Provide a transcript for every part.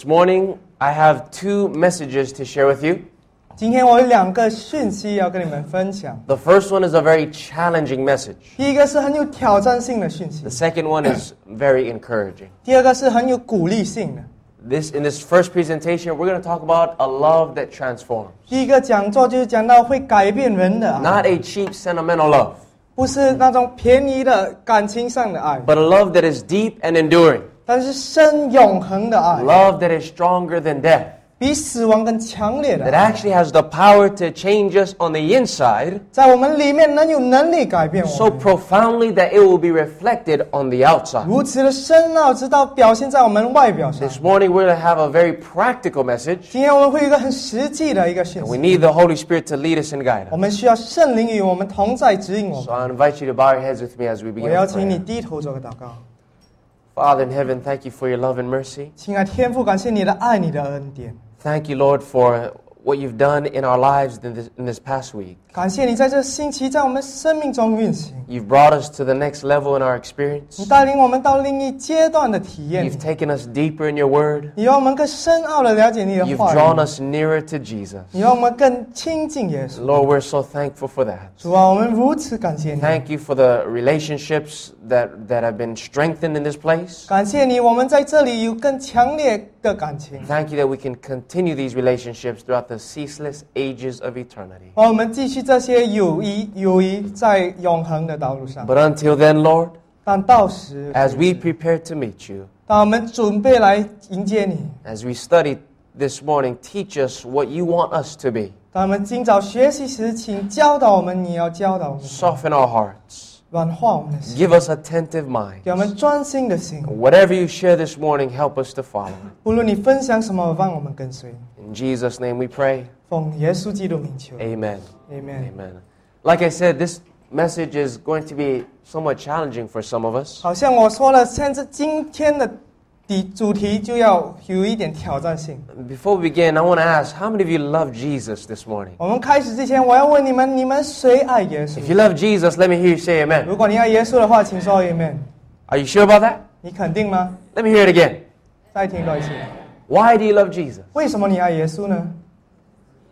This morning, I have two messages to share with you. 今天我有两个讯息要跟你们分享。 The first one is a very challenging message. 第一个是很有挑战性的讯息 The，second one is very encouraging. 第二个是很有鼓励性的。 This in this first presentation, we're going to talk about a love that transforms. 第一个讲座就是讲到会改变人的爱， Not a cheap sentimental love, 不是那种便宜的感情上的爱， but a love that is deep and enduring. 但是深永恒的爱， Love that is stronger than death. 比死亡更强烈的 That 爱， actually has the power to change us on the inside 在我们里面能有能力改变 so 我们， profoundly that it will be reflected on the outside. 如此的深奥，直到表现在我们外表上。 This morning, we're going to have a very practical message. 今天我们会有一个很实际的一个讯 We 息， need the Holy Spirit to lead us and guide 我 us. 们需要圣灵与我们同在，指引我 So 们。 I invite you to bow your heads with me as we 我 begin. 邀 with 请你 prayer. 低头做个祷告。 Father in heaven, thank you for your love and mercy. 亲爱的天父，感谢你的爱，你的恩典， Thank you, Lord, for what you've done in our lives in this, in this past week. 感谢你在这星期在我们生命中运行， You've brought us to the next level in our experience. 你带领我们到另一阶段的体验 You've，taken us deeper in your word. 你让我们更深奥的了解你的 You've 话 drawn 语， us nearer to Jesus. 你让我们更亲近耶稣。 Lord, we're so thankful for that. 主啊，我们如此感谢你， Thank you for the relationships that, that have been strengthened in this place. 感谢你，我们在这里有更强烈 的感情， Thank you that we can continue these relationships throughout the ceaseless ages of eternity. 让我们继续这些友谊，友谊在永恒的道路上。 But until then, Lord, 但到时， as we prepare to meet you, 当我们准备来迎接你， as we study this morning, teach us what you want us to be. 当我们今早学习时，请教导我们，你要教导我们， Soften our hearts. 软化我们的心， Give us attentive minds. 给我们专心的心。 Whatever you share this morning, help us to follow. 无论你分享什么，让我们跟随。 In Jesus' name we pray. 奉耶稣基督名求 Amen. ，Amen。 Amen. Like I said, this message is going to be somewhat challenging for some of us. 好像我说了，现在今天的 底主题就要有一点挑战性。 Before we begin, I want to ask how many of you love Jesus this morning? 我们开始之前，我要问你们：你们谁爱耶稣 If？you love Jesus, let me hear you say amen. 如果你爱耶稣的话，请说 Amen。 Are you sure about that? 你肯定吗？ Let me hear it again. 再听多一次。 Why do you love Jesus? 为什么你爱耶稣呢？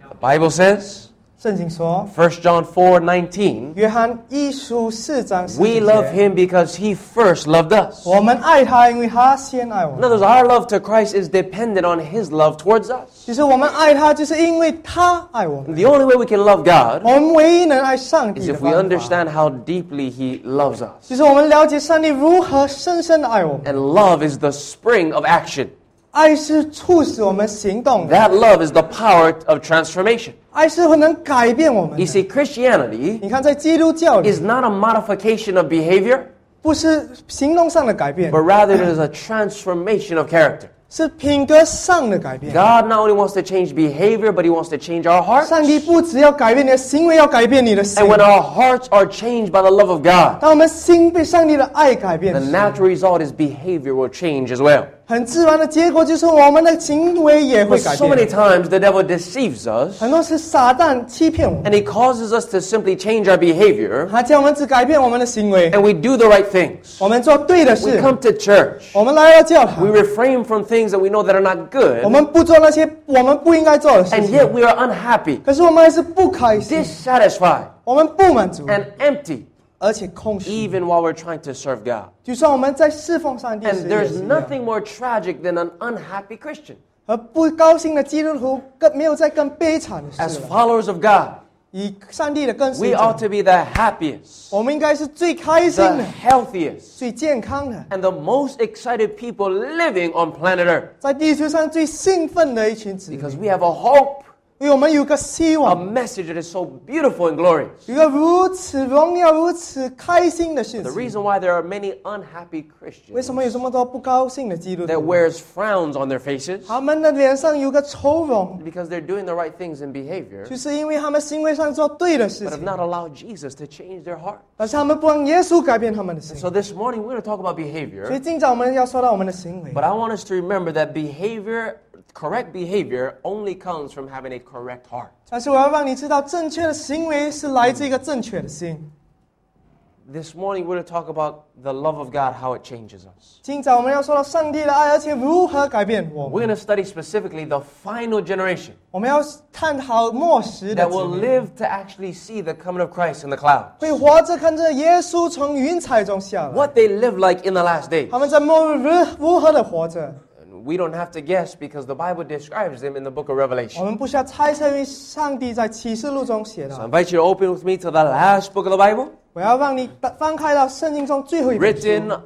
The Bible says, 圣经说， 1 John 4 19, 约翰一书四章十 we 节 love him because he first loved us. 我们爱他，因为他先爱我 In 们。 other words, our love to Christ is dependent on his love towards us. 其实我们爱他，就是因为他爱我们。 The only way we can love God 我们唯一能爱上帝 is 的 if we 方法， understand how deeply he loves us. 就是我们了解上帝如何深深的爱我们。 And love is the spring of action. 爱是促使我们行动的， That love is the power of transformation. 爱是会能改变我们 You 的。 see, Christianity 你看，在基督教里 is，not a modification of behavior, 不是行动上的改变， but rather it is a transformation of character. 是品格上的改变。 God not only wants to change behavior, but He wants to change our hearts. 上帝不只要改变你的行为，要改变你的心 And。when our hearts are changed by the love of God, 当我们心被上帝的爱改变 the 时， natural result is behavior will change as well. 很自然的结果就是我们的行为也 But 会改 so many 变。 times the devil deceives us 很多是撒旦欺骗我们， and he causes us to simply change our behavior 他叫我们只改变我们的行为， and we do the right things. 我们做对的 We 事， come to church. 我们来到教 We 堂， refrain from things that we know that are not 我 good, 们不做那些我们不应该做的事 and 情， yet we are unhappy, 可是我们还是不开心， dissatisfied, 我们不满足， and empty, 而且空虚。 even while we're trying to serve God. 就算我们在侍奉上帝时 And 也 there's 是一样 nothing more tragic than an unhappy Christian. 而不高兴的基督徒更没有再更悲惨的 As 事了。 followers of God, 以上帝的跟 we 随 ought 者， to be the happiest, 我们应该是最开心 the 的、 healthiest, 最健康的， and the most excited people living on planet Earth. 在地球上最兴奋的一群子民， Because we have a hope, 因为我们有个希 a 望， message that is so beautiful and glorious. 有一个如此荣耀、如此开心的讯 The 息。 reason why there are many unhappy 为 Christians 什么有这么多不高兴的基督 that 徒？ wears frowns on their faces 他们的脸上有个愁容， because they're doing the right things in behavior, 就是因为他们行为上做对的事 but have 情， not allowed Jesus to change their heart. 但是他们不让耶稣改变他们的心。 So this morning we're going to talk about 所以 behavior, 今早我们要说到我们的行为 but，I want us to remember that behavior, correct behavior, only comes from having a correct heart. 但是我要让你知道，正确的行为是来自一个正确的心。 this morning we're going to talk about the love of God, how it changes us. 今早我们要说到上帝的爱，而且如何改变我 We're 们。 going to study specifically the final generation 我们要探讨末时的 that 子 will 民， live to actually see the coming of Christ in the clouds. 会活着看着耶稣从云彩中下来。 What they live like in the last days. 他们在末日如如何的活着？ And we don't have to guess because the Bible describes them in the book of 我 Revelation. 们不需要猜测，因为上帝在启示录中写 So I 的。 invite you to open with me to the last book of the Bible, 我要让你翻开到圣经中最后一本书， written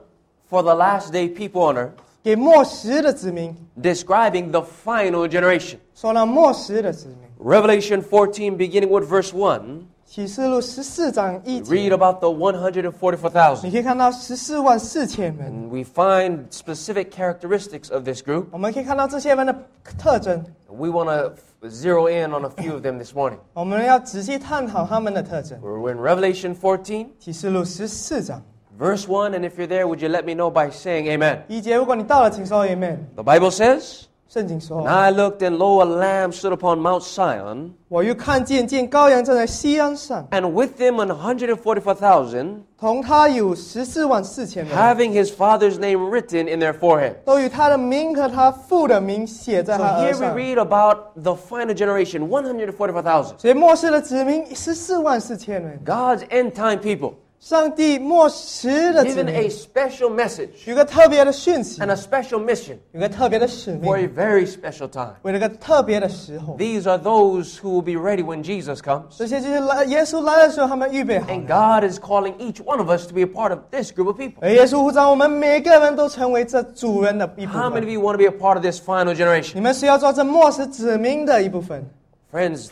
for the last day people on earth, 给末时的子民， describing the final generation. 说到末时的子民。 Revelation 14, beginning with verse 1, 启示录十四章一 read 节， about the 144,000. 你可以看到十四万四千人。 And we find specific characteristics of this group. 我们可以看到这些人的特征， We want to zero in on a few of them this morning. 我们要仔细探讨他们的特征。 We're in Revelation 14, 启示录十四章 verse 1, and if you're there, would you let me know by saying amen? 一节，如果你到了，请说 Amen。 The Bible says, I looked, and lo, a lamb stood upon Mount Sion, 我又看见见羔羊站在锡安上，and with him an 144,000, 同他有十四万四千人，having his father's name written in their forehead. 都有他的名和他父的名写在 So here we read about the final generation, 144,000. 所以末世的子民十四万四千人，God's end time people 上帝末世的子 given a 民 special message 有个特别的讯息， and a special mission 有个特别的使 for a 命， very special time. 为了个特别的时候。 These are those who will be ready when Jesus comes. 这些就是来耶稣来的时候，他们预备好 And 了。 God is calling each one of us to be a part of this group of people. 而耶稣呼召我们每个人都成为这主人的一部 How many of 分。 you want to be a part of this final generation? 你们是要做这末世子民的一部分。 Friends,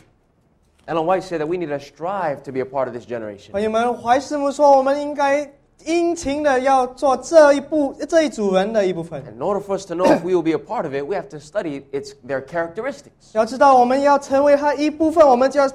Ellen White said that we need to strive to be a part of this generation. 朋友们，怀师母说，我们应该殷勤的要做这一部这一组人的一部分。 In order for us to know if we will be a part of it, we have to study its their characteristics. 要知道，我们要成为他一部分，我们就要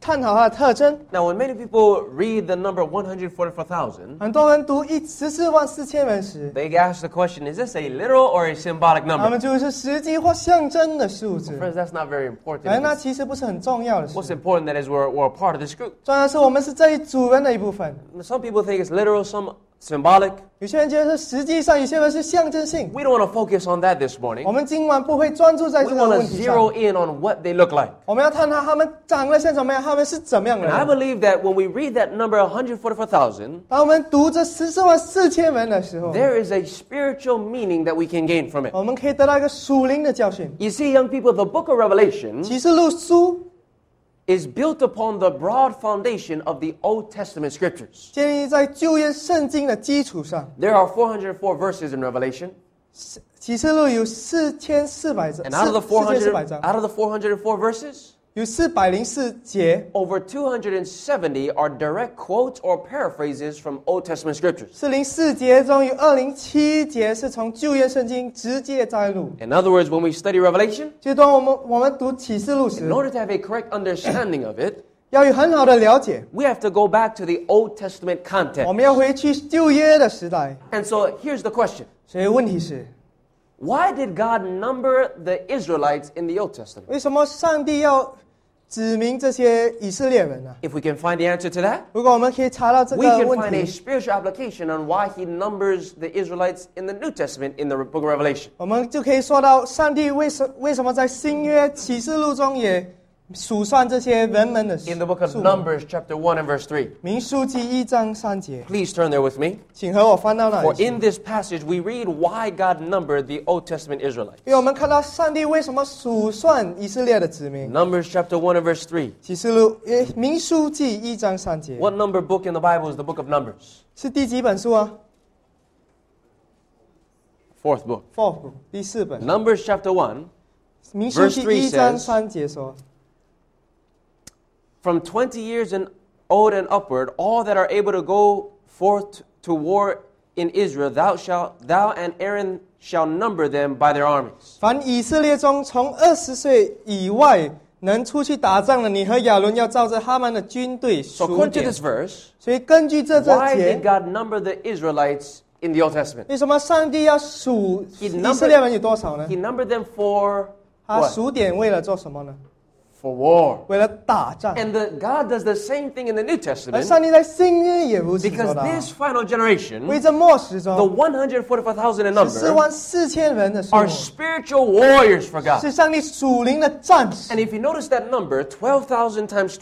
探讨他的特征。 Now, when many people read the number 144,000, 很多人读一十四万四千人时， they ask the question, is this a literal or a symbolic 他 number? 们就是实际或象征的数字。 Friends, that's not very important. 哎，那其实不是很重要的 What's 事。 important that is we're, we're a part of this group. 重要的是，我们是这一组人的一部分。 Some people think it's literal, some symbolic. 有些人觉得是实际上，有些人是象征性。 We don't want to focus on that this 我 morning. 们今晚不会专注在 We 这个 want to 问题上 zero，in on what they look like. 我们要探讨他们长得像怎么样，他们是怎么样的 And I 人。 believe that when we read that number 144,000, 当我们读这十四万四千人的时候， there is a spiritual meaning that we can gain from it. 我们可以得到一个属灵的教训。 You see, young people, the book of Revelation 启示录书 is built upon the broad foundation of the Old Testament scriptures. 建立在旧约圣经的基础上， There are 404 verses in Revelation, 启示录有四千四百章， and out of the 四千四百 400, 章， out of the 404 verses, 有四百零四节， over 270 are direct quotes or paraphrases from Old Testament scriptures. 四零四节中有二零七节是从旧约圣经直接摘录。 In other words, when we study Revelation, 就当我们我们读启示录 in 时， order to have a correct understanding of it, 要有很好的了解， we have to go back to the Old Testament 我 context. 们要回去旧约的时代。 And so here's the question 所以问题是， Why did God number the Israelites in the Old Testament? 为什么上帝要 指明这些以色列人呢、 If we can find the answer to that, 如果我们可以查到这 we 个 can 问 find a 题， spiritual application on why he numbers the Israelites in the New Testament in the book of Revelation. 我们就可以说到上帝为什为什么在新约启示录中也 in the book of Numbers, chapter 1 and verse 3. 民数记一章三节，Please turn there with me. in For this passage, we read why God numbered the Old Testament Israelites. chapter 1 and verse 3. 启示录，诶，民数记一章三节 What number book in the Bible is the book of Numbers? 是第几本书啊 Fourth Numbers chapter 1民书 Verse three says- From 20 years and old and upward, all that are able to go forth to war in Israel, thou shalt, thou and Aaron shall number them by their armies. 凡以色列中从二十岁以外能出去打仗的，你和亚伦要照着他们的军队 So 数 according to 点 this。verse, 所以根据这这 why 节 did，God number the Israelites in the Old Testament? 为什么上帝要数 He 以 numbered- 色列人有多少呢 He？numbered them for 他 what? 数点为了做什么呢？ for war. 为了打仗。 And the, God does the same thing in the New 而 Testament 上帝在新约也如此 because 做到。 this final generation, 为这末世 the中， 144,000 in 四 number, 万四千人的数 are 目， spiritual warriors for God. 是上帝属灵的战士 And。if you notice that number, 12,000 times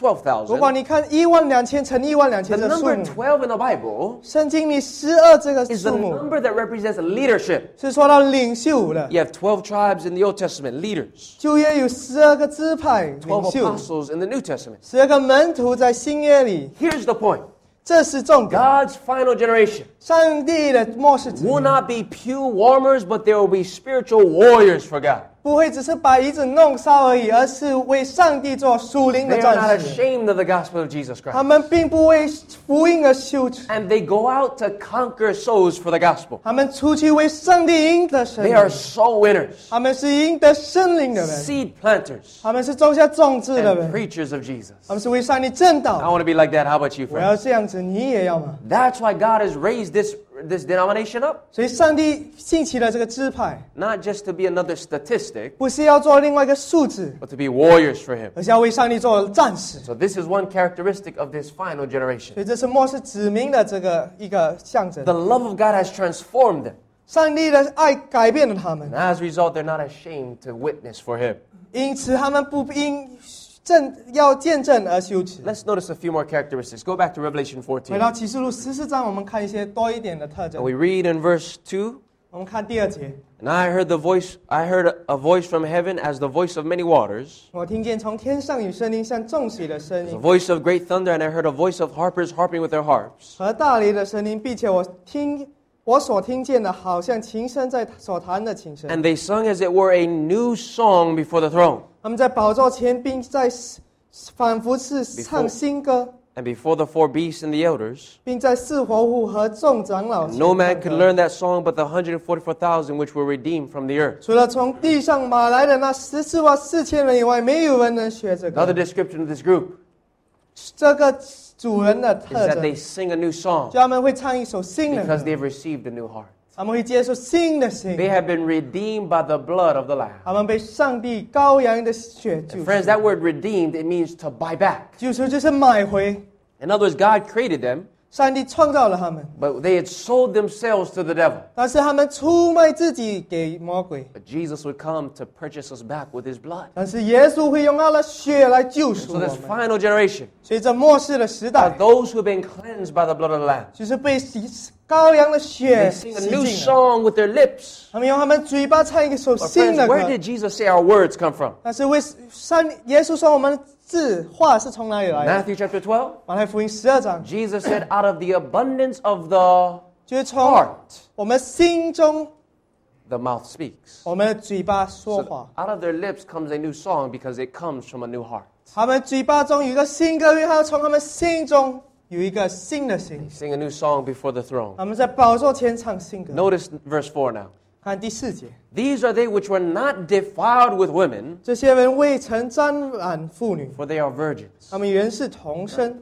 如果 12,000, 你看一万两千乘一万两 the 千这数 number 目， 12 in the Bible 圣经里十二这个 is the 数目 number that represents leadership. 是说到领袖的。 You have 12 tribes in the Old Testament, leaders. 旧约有十二个支派领 12袖， apostles in the New Testament. 十二个门徒在新约里， Here's the point 这是重点。 God's final generation 上帝的末世子民 will not be pew warmers, but there will be spiritual warriors for God. 不会只是把椅子弄烧而已，而是为上帝做属灵的 They are not 战士。 ashamed of the gospel of Jesus 他 Christ. 们并不为福音而羞耻， And they go out to conquer souls for the gospel. 他们出去为上帝赢得生 They 命 are。soul winners, 他们是赢得生灵的人， seed planters, 他们是种下种子的 and 人， preachers of Jesus. 他们是为上帝正 I 道。 want to be like that. How about you, 我要 friends? 这样子，你也要吗？ That's why God has raised this, this denomination up. 所以，上帝兴起了这个支派， Not just to be another statistic, 不是要做另外一个数字， but to be warriors for Him. 而是要为上帝做战士。 So, this is one characteristic of this final generation. 所以，这是末世指明的这个一个象征 The。love of God has transformed them. 上帝的爱改变了他们 And，as a result, they're not ashamed to witness for Him. 因此他们不因 证要见证而羞耻。 Let's notice a few more characteristics. Go back to Revelation 回 14. 到启示录十四章，我们看一些多一点的特征 And。we read in verse 2我们看第二节， And I heard the voice, I heard a voice from heaven as the voice of many waters, 我听见从天上有声音，像众水的声 the 音 voice of great thunder, and I heard a voice of harpers harping with their harps. 和大雷的声音，并且我听 我所听见的，好像琴声在所弹的琴声。 And they sung as it were a new song before the throne. 他们在宝座前，并在反复是唱新歌， And before the four beasts and the elders, 并在四活物和众长老 and 前 no man 唱 could 歌 learn that song but the 144,000 which were redeemed from the earth. 除了从地上马来的那十四万四千人以外，没有人能学这 Another 个。 description of this group 这个 主人的 is 特 that they 征， sing a new song 就他们会唱一首新的 because 歌， they've received a new heart. 他们会接受新的心 They，have been redeemed by the blood of the Lamb. 他们被上帝羔羊的血救 Friends, 赎。 that word redeemed, it means to buy back. 救赎就是买回， In other words, God created them, 上帝创造了他们， but they had sold themselves to the devil. 但是他们出卖自己给魔鬼。 But Jesus would come to purchase us back with his blood. 但是耶稣会用他的血来救赎 So 我 this 们。 final generation 所以这末世的时 are 代， those who have been cleansed by the blood of the Lamb. 就是被洗羔羊的血 They 洗 sing a 净 new 了。 song with their lips. 他们用他们嘴巴唱一首 But 新 friends, 的 where 歌 did。Jesus say our words come from? 但是为上耶稣说我们的 字话是从哪里来的？ Matthew chapter 12. 马太福音十二章 Jesus said, out of the abundance of the 就是从 heart, 我们心中， the mouth speaks. 我们的嘴巴说 So 话。 out of their lips comes a new song because it comes from a new heart. 他们嘴巴中有一个新歌，因为他从他们心中有一个新的心 They。sing a new song before the throne. 他们在宝座前唱新歌。 Notice verse 4 now. 看第四节， These are they which were not defiled with women, 这些人未曾沾染妇女， for they are virgins. 他们原是童身，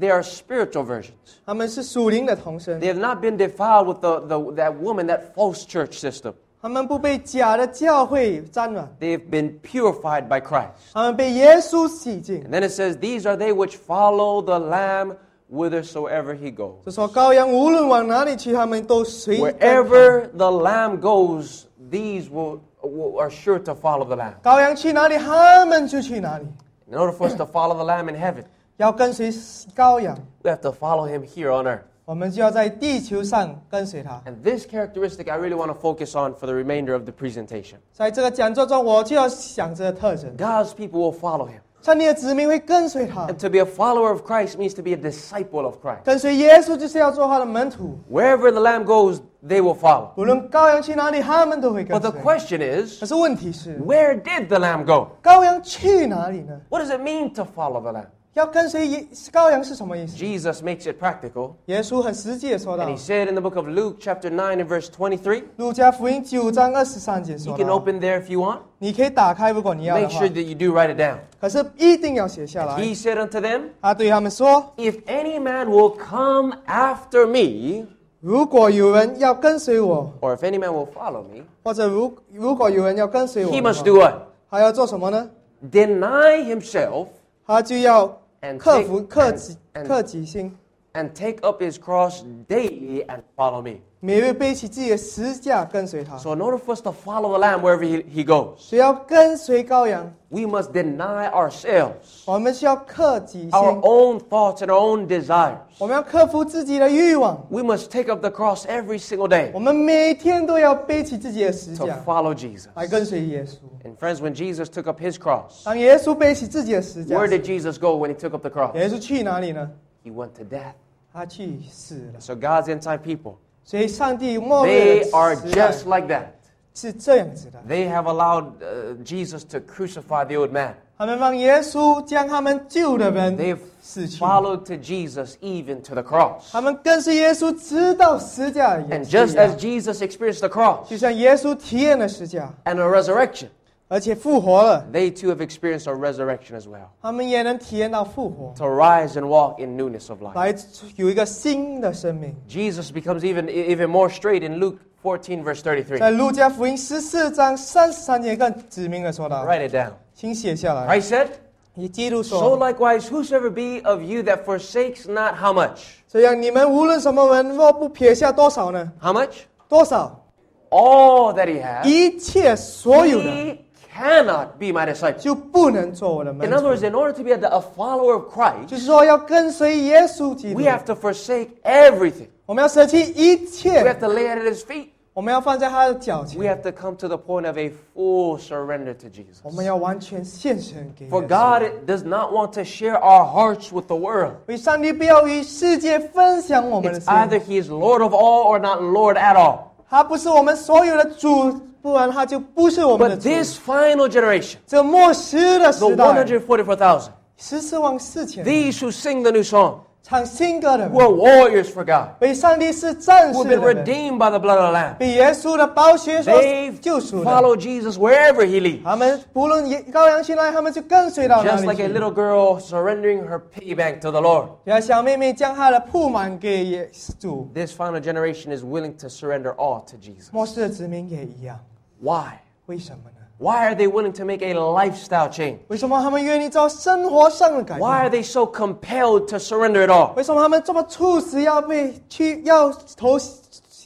They are spiritual virgins. 他们是属灵的童身 They，have not been defiled with the, the, that woman, that false church system. 他们不被假的教会沾染， They have been purified by Christ. 他们被耶稣洗净。 And then it says, These are they which follow the Lamb whithersoever he goes. 就说羔羊无论往哪里去，他们都随跟他 Wherever the Lamb goes, these will, will, are sure to follow the Lamb. 羔羊去哪里，他们就去哪里。 In order for us to follow the Lamb in heaven, 要跟随羔羊， we have to follow him here on earth. 我们就要在地球上跟随他。 And this characteristic I really want to focus on for the remainder of the presentation. 在这个讲座中，我就要想这个特征： God's people will follow him. 上帝的子民会跟随他 And，to be a follower of Christ means to be a disciple of Christ. 跟随耶稣就是要做他的门徒。 Wherever the Lamb goes, they will follow. 无论羔羊去哪里，他们都会 But 跟 the 随。 question is, 可是问题是， where did the Lamb go? 羔羊去哪里呢？ What does it mean to follow the Lamb? 要跟随耶羔羊是什么意思？ Jesus makes it practical. 耶稣很实际的说 And 到 he，said in the book of Luke, chapter 9, and verse 23, 路加福音九章二十三节 you 说 can 到， open there if you want. 你可以打开，如果你要的 Make 话 sure，that you do write it down. 可是一定要写下来 He。said unto them, 他对他们说 If any man will come after me,：“ 如果有人要跟随我， or if any man will follow me, 或者如如果有人要跟随我 he 的 must 话 do what? 还要做什么呢？ deny himself 他就要 and 克服克己克己心。and take up his cross daily and follow me. 每日背起自己的十架跟随他。 So in order for us to follow the Lamb wherever he, he goes, 所以要跟随羔羊， we must deny ourselves, 我们需要克己心， our own thoughts and our own desires. 我们要克服自己的欲望。 We must take up the cross every single day 我们每天都要背起自己的十 to 架 follow Jesus. 来跟随耶稣。 And friends, when Jesus took up his cross, 当耶稣背起自己的十架 where 时， did Jesus go when he took up the cross? 耶稣去哪里呢？ He went to death. 他去死了。 So God's inside people, 所以上帝末日 they 的 are 时代 just like that. 是这样子的， They have allowed uh, Jesus to crucify the old man. 他们让耶稣将他们救的人 They've 死去， followed to Jesus even to the cross. 他们跟随耶稣直到十架也 And 是 just 一样 as Jesus experienced the cross 就像耶稣体验了十架， and a resurrection, 而且复活了， they too have experienced a resurrection as well. 他们也能体验到复活， To rise and walk in newness of life. 来有一个新的生命。 Jesus becomes even, even more straight in Luke 14, verse 33. 在路加福音十四章三十三节更指明了说到， Write it down. 请写下来。 Christ said, 以基督 So 说， likewise, whosoever be of you that forsakes not how much? 这样你们无论什么人，若不撇下多少呢？ How much? 多少？ All that he has. 一切所有的， He cannot be my disciple. 就不能做我的门 In other 徒。 words, in order to be a, a follower of 就 Christ, 是说，要跟随耶稣基督 we，have to forsake everything. 我们要舍弃一 We 切 have，to lay it at his feet. 我们要放在他的脚 We 前， have to come to the point of a full surrender to Jesus. 我们要完全献身给耶 For 稣。 God does not want to share our hearts with the world. 为上帝不要与世界分享我们的 It's 心， either He is Lord of all or not Lord at all. 他不是我们所有的主， 不然他就不是我们的 But 主。 this final generation, 这末世的 the 时代， 144,000, 十四万四千 these who sing the new song, 唱新歌的 who 人， are warriors for God, 为上帝是战 who 士 have been 的人， redeemed by the blood of the Lamb, 被耶稣的宝血所 they 救赎的。 follow Jesus wherever He leads. 他们不论耶羔羊去哪里，他们就跟随到哪 Just 里 like a 去。 little girl surrendering her piggy bank to the Lord. 就像小妹妹将她的铺满给耶稣， This final generation is willing to surrender all to Jesus. 末世的子民也一样。 Why? 为什么呢？ Why are they willing to make a lifestyle change? 为什么他们愿意做生活上的改 Why 变？ are they so compelled to surrender it all? 为什么他们这么促使要被去要投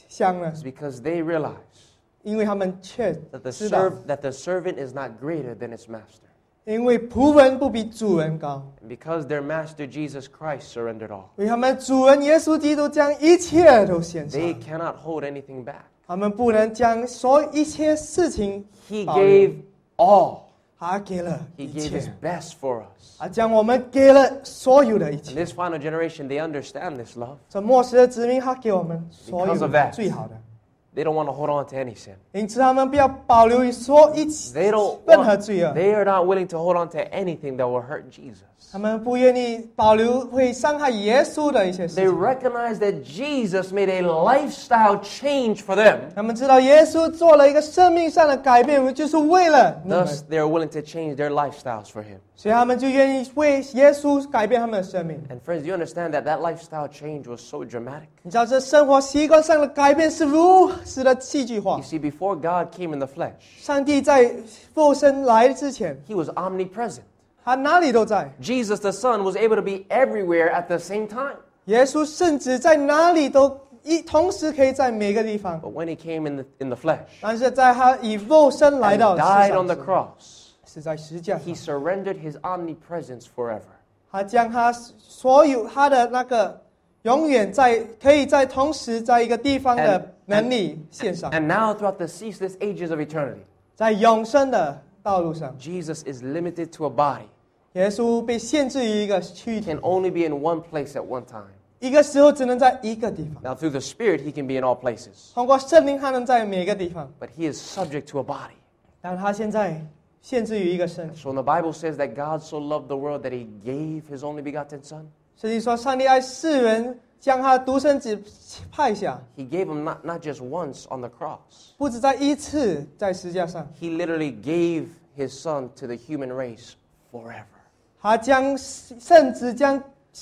降呢 It's？because they realize 因为他们却 that the, 知道， serv- that the servant is not greater than its master. 因为仆人不比主人高， And because their master Jesus Christ surrendered all, 因为他们主人耶稣基督将一切都献上， they cannot hold anything back. 他们不能将所有一切事情 He gave all. 他给了 He 一 gave His 切，best for us. 他将我们给了所有的一切。this final generation, they understand this love. 这末世的子民，他给我们所有的.最好的，They don't want to hold on to any sin. 因此他们不要保留所一 They don't 任何 want, 罪恶， they are not willing to hold on to anything that will hurt Jesus. 他们不愿意保留会伤害耶稣的一些事 They 情。 recognize that Jesus made a lifestyle change for them. 他们知道耶稣做了一个生命上的改变，就是为了你们 Thus, they are willing to change their lifestyles for Him. 所以他们就愿意为耶稣改变他们的生命。 And friends, you understand that that lifestyle change was so dramatic. 你知道这生活习惯上的改变是如此的戏剧化 You。see, before God came in the flesh, 上帝在肉身来之前， He was omnipresent. 他哪里都在。 Jesus the Son was able to be everywhere at the same time. 耶稣甚至在哪里都一同时可以在每个地方， But when He came in the, in the flesh 但是在他以肉身来 and 到世 died 上 on the 时 cross, 是在十字架 He 上， surrendered His omnipresence forever. 他将他所有他的那个永远在可以在同时在一个地方 And- 的能力献上， And now, throughout the ceaseless ages of eternity, 在永生的道路上， Jesus is limited to a body. 耶稣被限制于一个躯 He 体 can，only be in one place at one time. 一个时候只能在一个地方。 Now, through the Spirit, He can be in all places. 通过圣灵，他能在每个地方， But He is subject to a body. 但他现在 限制于一个身体。 So when the Bible says that God so loved the world that He gave His only begotten Son, 所以说，上帝爱世人，将他独生子派下， He gave Him not, not just once on the cross. 不止在一次在十字架上， He literally gave His Son to the human race forever. 他将甚至将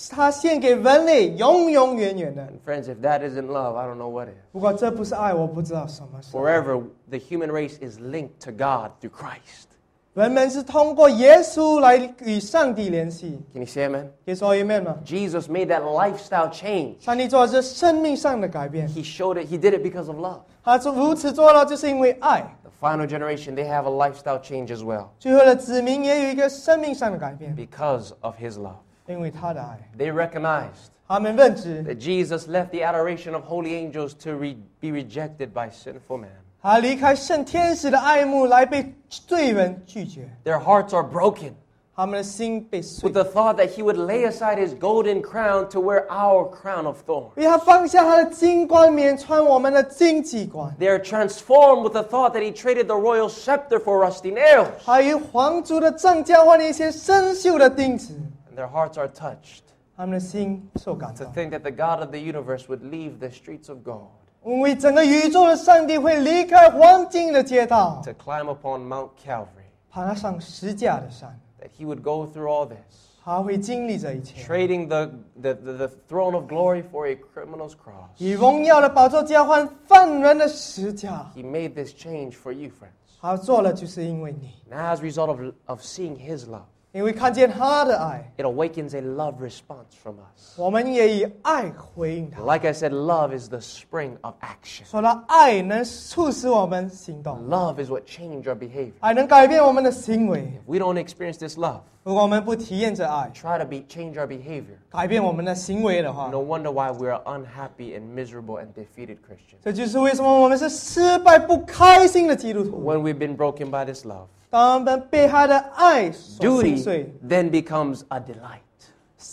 他献给人类，永永远远的。 And friends, if that isn't love, I don't know what is. 不过这不是爱，我不知道什么是爱。 Forever, the human race is linked to God through Christ. 人们是通过耶稣来与上帝联系。 Can you say amen? 可以说 Amen 吗？ Jesus made that lifestyle change. 上帝做的是生命上的改变， He showed it, he did it because of love. 他做如此做了，就是因为爱。 The final generation, they have a lifestyle change as well 最后的子民也有一个生命上的改变， because of his love. 因为他的爱。 They recognized 他们认知 that Jesus left the adoration of holy angels to re- be rejected by sinful man. 他离开圣天使的爱慕来被罪人拒绝， Their hearts are broken 他们的心被碎 with。the thought that he would lay aside his golden crown to wear our crown of thorns. 因为他放下他的金冠冕，穿我们的荆棘冠， They are transformed with the thought that he traded the royal scepter for rusty nails. 还与皇族的杖交换了一些生锈的钉子， And their hearts are touched 他们的心受感 to 动。 think that the God of the universe would leave the streets of gold 因 为整个宇宙的上帝会离开黄金的街道， to climb upon Mount Calvary, 爬上十架的山， that he would go through all this, 他会经历这一切， trading the, the, the, the throne of glory for a criminal's cross. 以荣耀的宝座交换犯人的十架。 He made this change for you, friends. 他做了，就是因为你， Now, as a result of, of seeing his love, 因为看见他的爱， it awakens a love response from us. 我们也以爱回应他。 Like I said, love is the spring of action. 说到爱能促使我们行动， Love is what changed our behavior. 爱能改变我们的行为。 If we don't experience this love, 如果我们不体验这爱， try to be, change our behavior, 改变我们的行为的话， no wonder why we are unhappy and miserable and defeated Christians. 这就是为什么我们是失败不开心的基督徒。 When we've been broken by this love, 当我们被他的爱所心 duty 碎， then becomes a delight.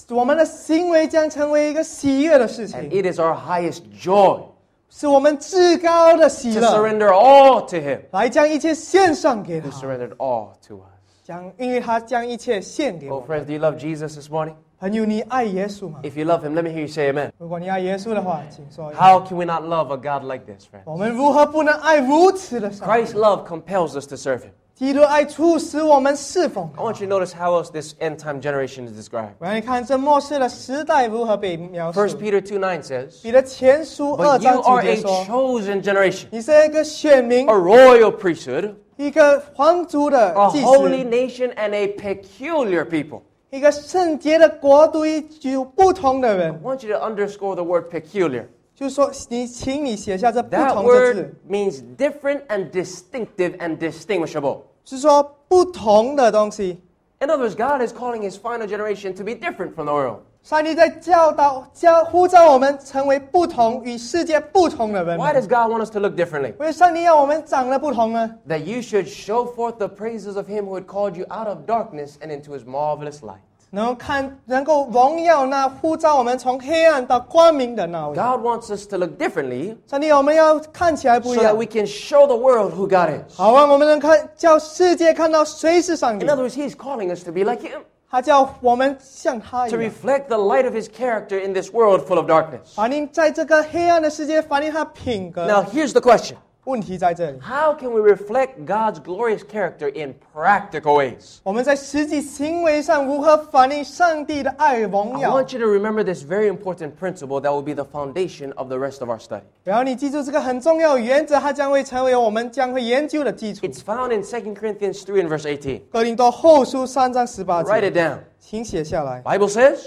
我们的行为将成为一个喜悦的事 And 情， it is our highest joy 是我们至高的喜 to 乐， surrender all to Him 来将一切献上给 who 他， surrendered all to us. 将因为他将一切献给 Oh, 我们。 friends, do you love Jesus this morning? 朋友，你爱耶稣吗？ If you love Him, let me hear you say amen. 如果你爱耶稣的话，请说。 How can we not love a God like this, friend? 我们如何不能爱如此的上帝 Christ's love compels us to serve Him. 基督爱促使我们侍奉 I want you to notice how else this end time generation is described. 我让你看这末世的时代如何被描述。 1 Peter 2 9 says, 彼得前书二 But 章 you 九 are 节 a 说：“ chosen generation, 你是一个选民 a，royal priesthood, 一个皇族的 a 祭 holy 司， nation, and a peculiar people. 一个圣洁的国度，一有不同的 I 人。 want you to underscore the word peculiar. 就是说，你请你写下这不 That 同的字 word，means different and distinctive and distinguishable. 是说不同的东西。 In other words, God is calling His final generation to be different from the world. 上帝在教导、教呼召我们成为不同与世界不同的人 Why 们。 does God want us to look differently? 为上帝要我们长得不同呢？ That you should show forth the praises of Him who had called you out of darkness and into His marvelous light. 能够看，能够荣耀那呼召我们从黑暗到光明的那位。 God wants us to look differently 上帝，我们要看起来不 so 一 that 样 we，can show the world who God is. 好让我们能看，叫世界看到谁是上帝 In。other words, He's calling us to be like Him, 他叫我们像他一 to 样， reflect the light of His character in this world full of darkness. 反映在这个黑暗的世界，反映他品格。 Now, here's the question 问题在这里， How can we reflect God's glorious character in practical ways? 我们在实际行为上如何反映上帝的爱荣 I 耀？ want you to remember this very important principle that will be the foundation of the rest of our study. 然后你记住这个很重要的原则，它将会成为我们将会研究的基础。 It's found in 2 Corinthians 3 and verse 18. 哥林多后书三章十八 Write 节， it down. 请写下来。 Bible says,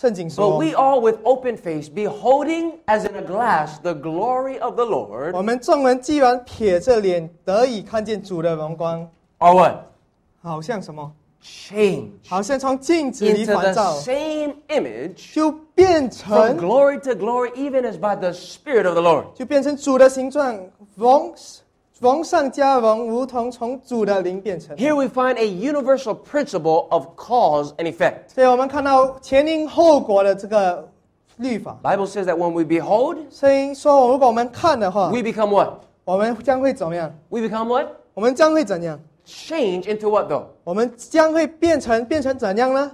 圣经 But 说 we all with open face, beholding as in a glass the glory of the：“ Lord, 我们众人既然撇着脸得以看见主的荣光， are what? 好像什么？ Changed 好像从镜子里 into 反 the 照， same image 就变 from 成 glory to glory, even as by the Spirit of the Lord. 就变成主的形状，荣 荣上加荣，如同从主的灵变成。 Here we find a universal principle of cause and effect. 所以我们看到前因后果的这个律法。 Bible says that when we behold, 所以说，如果我们看的话， we become what? 我们将会怎么样？ We become what? 我们将会怎样？ Change into what though? 我们将会变成变成怎样呢？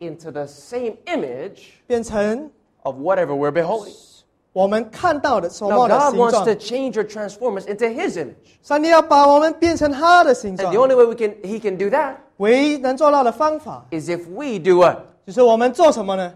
Into the same image 变成 of whatever we're beholding. 我们看到的所 Now 望的 God 形 wants 状 to。change or transform us into His image. 上帝要把我们变成他的形 And 状 the，only way we can He can do that 唯一能做到的方法， is if we do what? 就是我们做什么呢？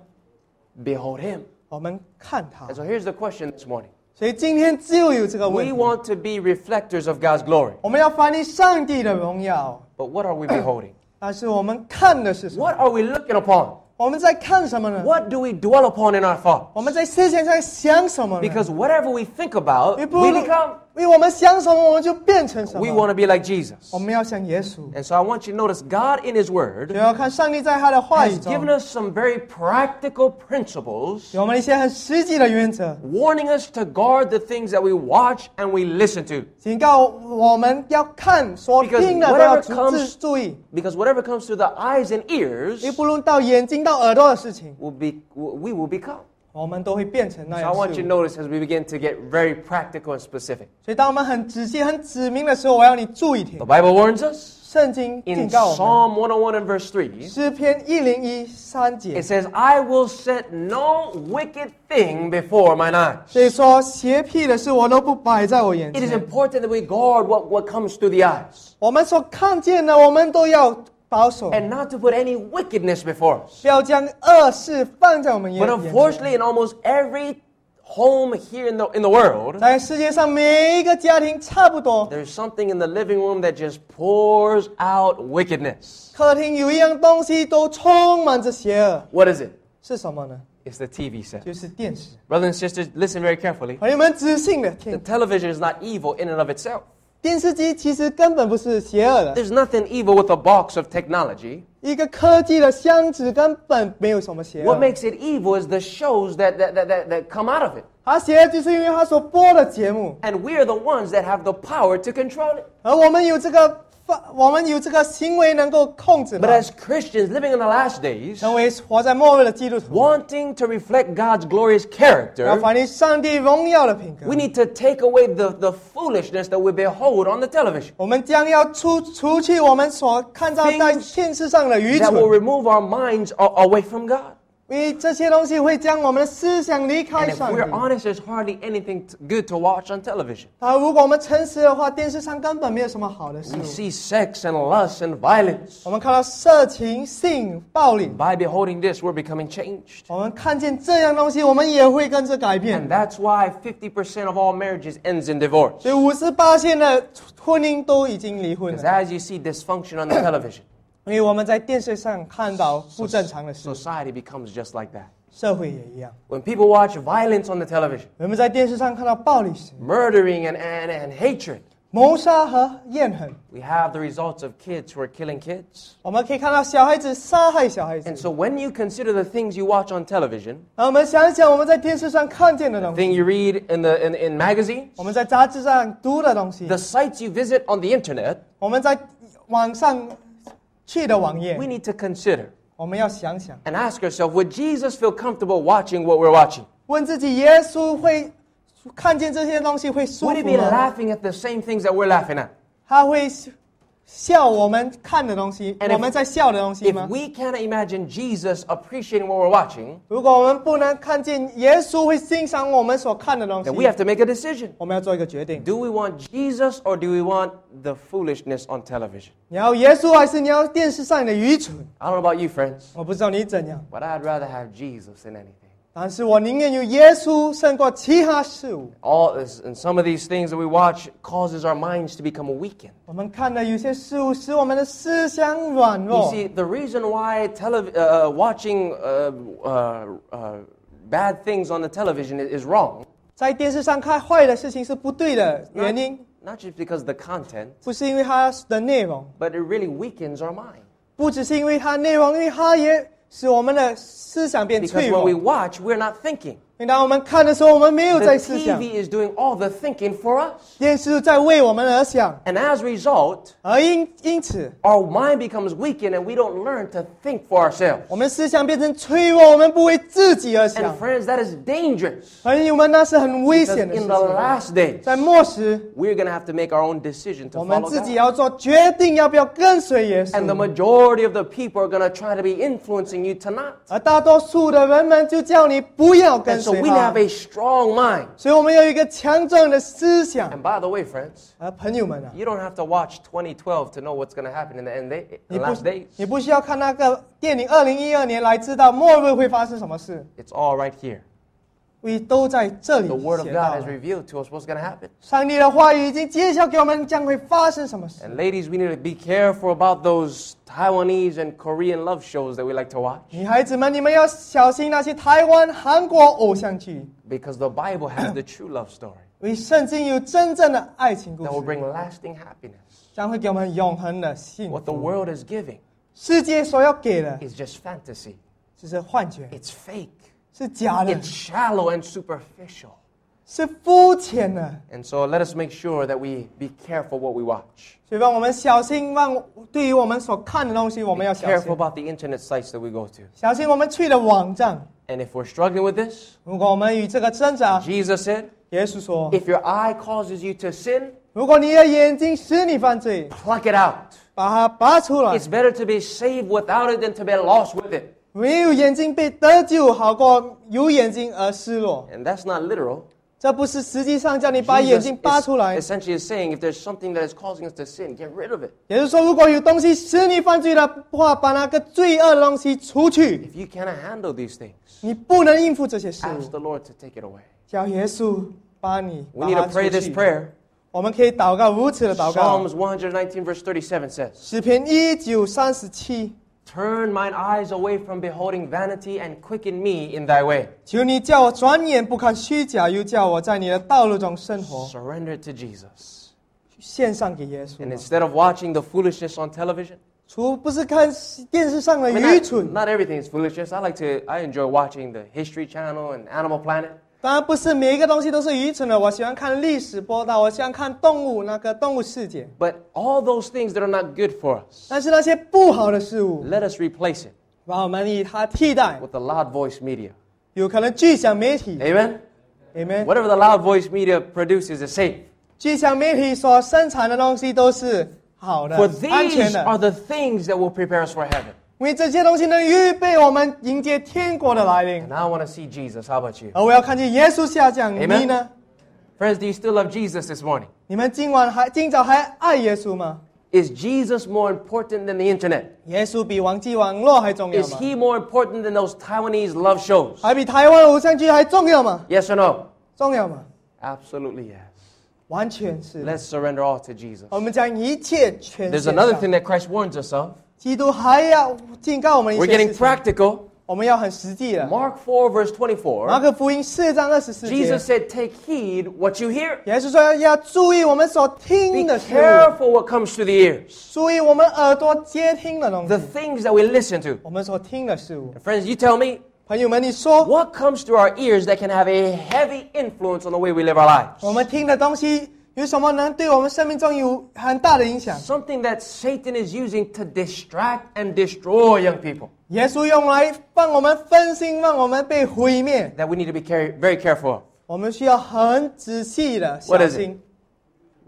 Behold Him. 我们看他 And。so here's the question this morning. 所以今天就有这个问 We 题： want to be reflectors of God's glory. 我们要反映上帝的荣耀， But what are we beholding? 但是我们看的是什么？ What are we looking upon? 我们在看什么呢？ What do we dwell upon in our thoughts? 我们在思想上想什么呢？ Because whatever we think about, 因 we 为 become. 因为我们想什么，我们就变成什 We 么。 want to be like Jesus. 我们要像耶稣。 And so I want you to notice God in His 就 Word 要看上帝在他的话语 has 中 given us some very practical principles 给我们一些很实际的原则， warning us to guard the things that we watch and we listen to. 警告我们要看所 Because 听的都要 whatever 注 comes- 注意， Because whatever comes through the eyes and ears 因为不论到眼睛到耳朵的事情， will be we will become. 我们都会变成那 So I 样 want 事 you 物 to notice as we begin to get very practical and specific. 所以，当我们很仔细、很指明的时候，我要你注意听 The。Bible warns us 圣经 in 警告我们， Psalm 101 and verse 3. 诗篇一零一三节 It，says, I will set no wicked thing before mine eyes. 所以说邪僻的事我都不摆在我眼 It is 前。 important that we guard what, what comes through the eyes 我们所看见的，我们都要 保守， and not to put any wickedness before us. 不要将恶事放在我们眼 But 眼前。 unfortunately, in almost every home here in the, in the world, 在世界上每一个家庭差不多， there's something in the living room that just pours out wickedness. 客厅有一样东西都充满着邪恶， What is it? 是什么呢？ It's the TV set. 就是电视。 Brothers and sisters, listen very carefully. 朋友们仔细的 The 听， television is not evil in and of itself. 电视机其实根本不是邪恶的， There's nothing evil with a box of technology. 一个科技的箱子根本没有什么邪恶 What。makes it evil is the shows that, that, that, that, that come out of it. 它邪恶就是因为它所播的节目， And we're the ones that have the power to control it. 而我们有这个发， 我们有这个行为能够控制 But 它， as Christians living in the last days, 成为活在末日的基督徒， wanting to reflect God's glorious 要 character, 反映上帝荣耀的品格 we。need to take away the, the foolishness that we behold on the television. 我们将要除除去我们所看到在 Things 电视上的愚 That 蠢 will，remove our minds a- away from God. 因为这些东西会将我们的思想离 And 开 if 上 we're 帝。 honest, there's hardly anything t- good to watch on television. 啊，如果我们诚实的话，电视上根本没有什么好的事 We 物。 see sex and lust and violence. 我们看到色情、性、暴力， By beholding this, we're becoming changed. 我们看见这样东西，我们也会跟着改变 And。that's why 50% of all marriages ends in divorce. 所以五十八线的婚姻都已经离婚 Because 了， as you see dysfunction on the television, 因为我们在电视上看到不正常的事， society becomes just like that. 社会也一样。 When people watch violence on the television, 我们在电视上看到暴力事、 murdering and, and, and hatred, 谋杀和怨恨， we have the results of kids who are killing kids. 我们可以看到小孩子杀害小孩子 And。so when you consider the things you watch on television, 然后我们想一想，我们在电视上看见的东西， thing you read in, the, in, in magazines, 我们在杂志上读的东西 the，sites you visit on the internet, 我们在网上 去的网页 we，need to consider 我们要想想， and ask ourselves would Jesus feel comfortable watching what we're watching? 问自己：耶稣会看见这些东西会舒 Would he 服 be 吗？ laughing at the same things that we're laughing at? 他会 笑我们看的东西， And if- 我们在笑的东西 If 吗？ we cannot imagine Jesus appreciating what we're watching, 如果我们不能看见耶稣会欣赏我们所看的东西 then we，have to make a decision. 我们要做一个决定： Do we want Jesus or do we want the foolishness on television? 你要耶稣还是你要电视上的愚蠢？ I don't know about you, friends, 我不知道你怎样， but I'd rather have Jesus than anything. 但是我宁愿有耶稣胜过其他事物。 All this, and some of these things that we watch causes our minds to become weakened. 我们看的有些事物使我们的思想软 You 弱。 see, the reason why tele- uh, watching uh, uh, uh, bad things on the television is, is wrong, 在电视上看坏的事情是不对的 not, 原因， not just because of the content, 不是因为它的内容， but it really weakens our mind. 不只是因为它内容，因为它也 使我们的思想变 Because 脆 when 弱 we。watch, we're not thinking. 因为当我们看的时候，我们没有 The 在思想， TV is doing all the thinking for us. 电视在为我们而想， And as a result, 而因因此， our mind becomes weakened and we don't learn to think for ourselves. 我们思想变成脆弱，我们不为自己而 And 想。 friends, that is dangerous. 朋友们，那是很危 Because 险的事 in the 情。 last days, 在末时， we're going to have to make our own decision to 我们 follow 自己 God. 要做决定，要不要跟随耶 And the 稣。 majority of the people are going to try to be influencing you to not. 而大多数的人们就叫你不要 And 跟 so 随 we 他 have。a strong mind. 所以我们要有一个强壮的思想。 And by the way, friends, 而朋友们啊， you don't have to watch 2012 to know what's going to happen in the end day, 你 the 不 last days. 你不需要看那个电影二零一二年来知道末日会发生什么事， It's all right here. 为都在这里 The Word of 写 God 到 has 了。 revealed to us what's going to happen. 上帝的话语已经揭晓给我们将会发生什么事。 And ladies, we need to be careful about those Taiwanese and Korean love shows that we like to watch 女孩子们，你们要小心那些台湾、韩国偶像剧， because the Bible has the true love story 因为圣经有真正的爱情故 that will 事， bring lasting happiness. 将会给我们永恒的幸 What the 福。 world is giving 世界所要给的 is just fantasy. 只是幻觉， It's fake. 是假的， It's shallow and superficial. 是肤浅的。 And so let us make sure that we be careful what we watch. 所以让我们小心，让对于我们所看的东西，我们要小 Careful 心， about the internet sites that we go to. 小心我们去的网站。 And if we're struggling with this, 如果我们与这个挣扎， Jesus said, 耶稣说， if your eye causes you to sin, 如果你的眼睛使你犯罪， pluck it out. 把它拔出来 It's。better to be saved without it than to be lost with it. 没有眼睛被得救，好过有眼睛而失落。And that's not literal. 这不是实际上叫你把眼睛拔出来，essentially is saying if there's something that is causing us to sin, get rid of it. 也就是说，如果有东西使你犯罪的话，把那个罪恶的东西除去。If you cannot handle these things, 你不能应付这些事 ask 物，the Lord to take it away. 叫耶稣把你 We need to pray this。prayer. 我们可以祷告如此的祷告。Psalms 119, verse 37 says, 诗篇一九三十七，Turn mine eyes away from beholding vanity and quicken me in thy way. 求你叫我转眼不看虚假，又叫我在你的道路中生活， Surrender it to Jesus. 献上给耶稣 And 吧。 instead of watching the foolishness on television, 除不是看电视上的 I mean, 愚 not, 蠢， not everything is foolishness. I like to, I enjoy watching the History Channel and Animal Planet. 当然不是每一个东西都是愚蠢的。我喜欢看历史播道，我喜欢看动物那个动物世界。 But all those things that are not good for us, 但是那些不好的事物， let us replace it 把我们以它替代， with the loud voice media. 有可能巨响媒体 Amen? ，amen。 Whatever the loud voice media produces is safe. 巨响媒体所生产的东西都是好的 For、安全 these are 的， the things that will prepare us for heaven. 因为这些东西能预备我们迎接天国的来临 And。I want to see Jesus. How about you? 而我要看见耶稣下降， Amen 你呢？ Friends, do you still love Jesus this morning? 你们今晚还今早还爱耶稣吗？ Is Jesus more important than the internet? 耶稣比网际网络还重要 Is 吗？ he more important than those Taiwanese love shows? 还比台湾偶像剧还重要吗？ Yes or no? 重要吗？ Absolutely yes. 完全是。 Let's surrender all to Jesus. 我们将一切全 There's 献 another 上 thing that Christ warns us of. 基督还要警告我们一 We're 些 getting 事情， practical. 我们要很实际的。 Mark 4, verse 24. 马可福音四章二十四节， Jesus said, Take heed what you hear. 耶稣说要注意我们所 Be 听的事物， careful what comes to the ears. 注意我们耳朵接听的东 The 西， things that we listen to. 我们所听的事物。 Friends, you tell me, 朋友们，你说 what comes through our ears that can have a heavy influence on the way we live our lives? 我们听的东西 有什么能对我们生命中有很大的影响？ Something that Satan is using to distract and destroy young people 耶稣用来帮我们分心，让我们被毁灭。 that we need to be care- very careful of. 我们需要很仔细的 What 小 is it? 心，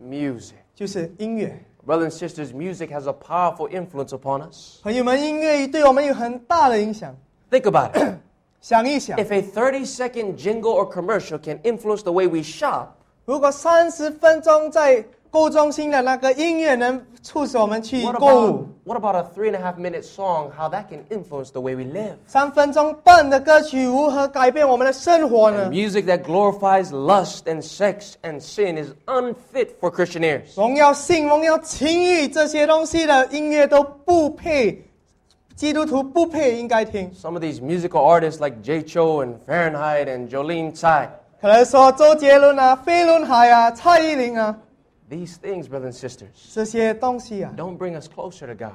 Music. 就是音乐。 Brothers and sisters, music has a powerful influence upon us. 朋友们，音乐对我们有很大的影响。 Think about it. 想一想， if a 30 second jingle or commercial can influence the way we shop, 如果三十分钟在购物中心的那个音乐能促使我们去 What about a three and a half minute song? How that can influence the way we live? 三分钟半的歌曲如何改变我们的生活呢？Music that glorifies lust and sex and sin is unfit for Christian ears. 荣耀性、荣耀情欲这些东西的音乐都不配，基督徒不配应该听。Some of these musical artists like Jay Chou and Fahrenheit and Jolin Tsai 可能说周杰伦啊、飞轮海啊、蔡依林啊 these things, brothers and sisters, 这些东西啊， don't bring us closer to God,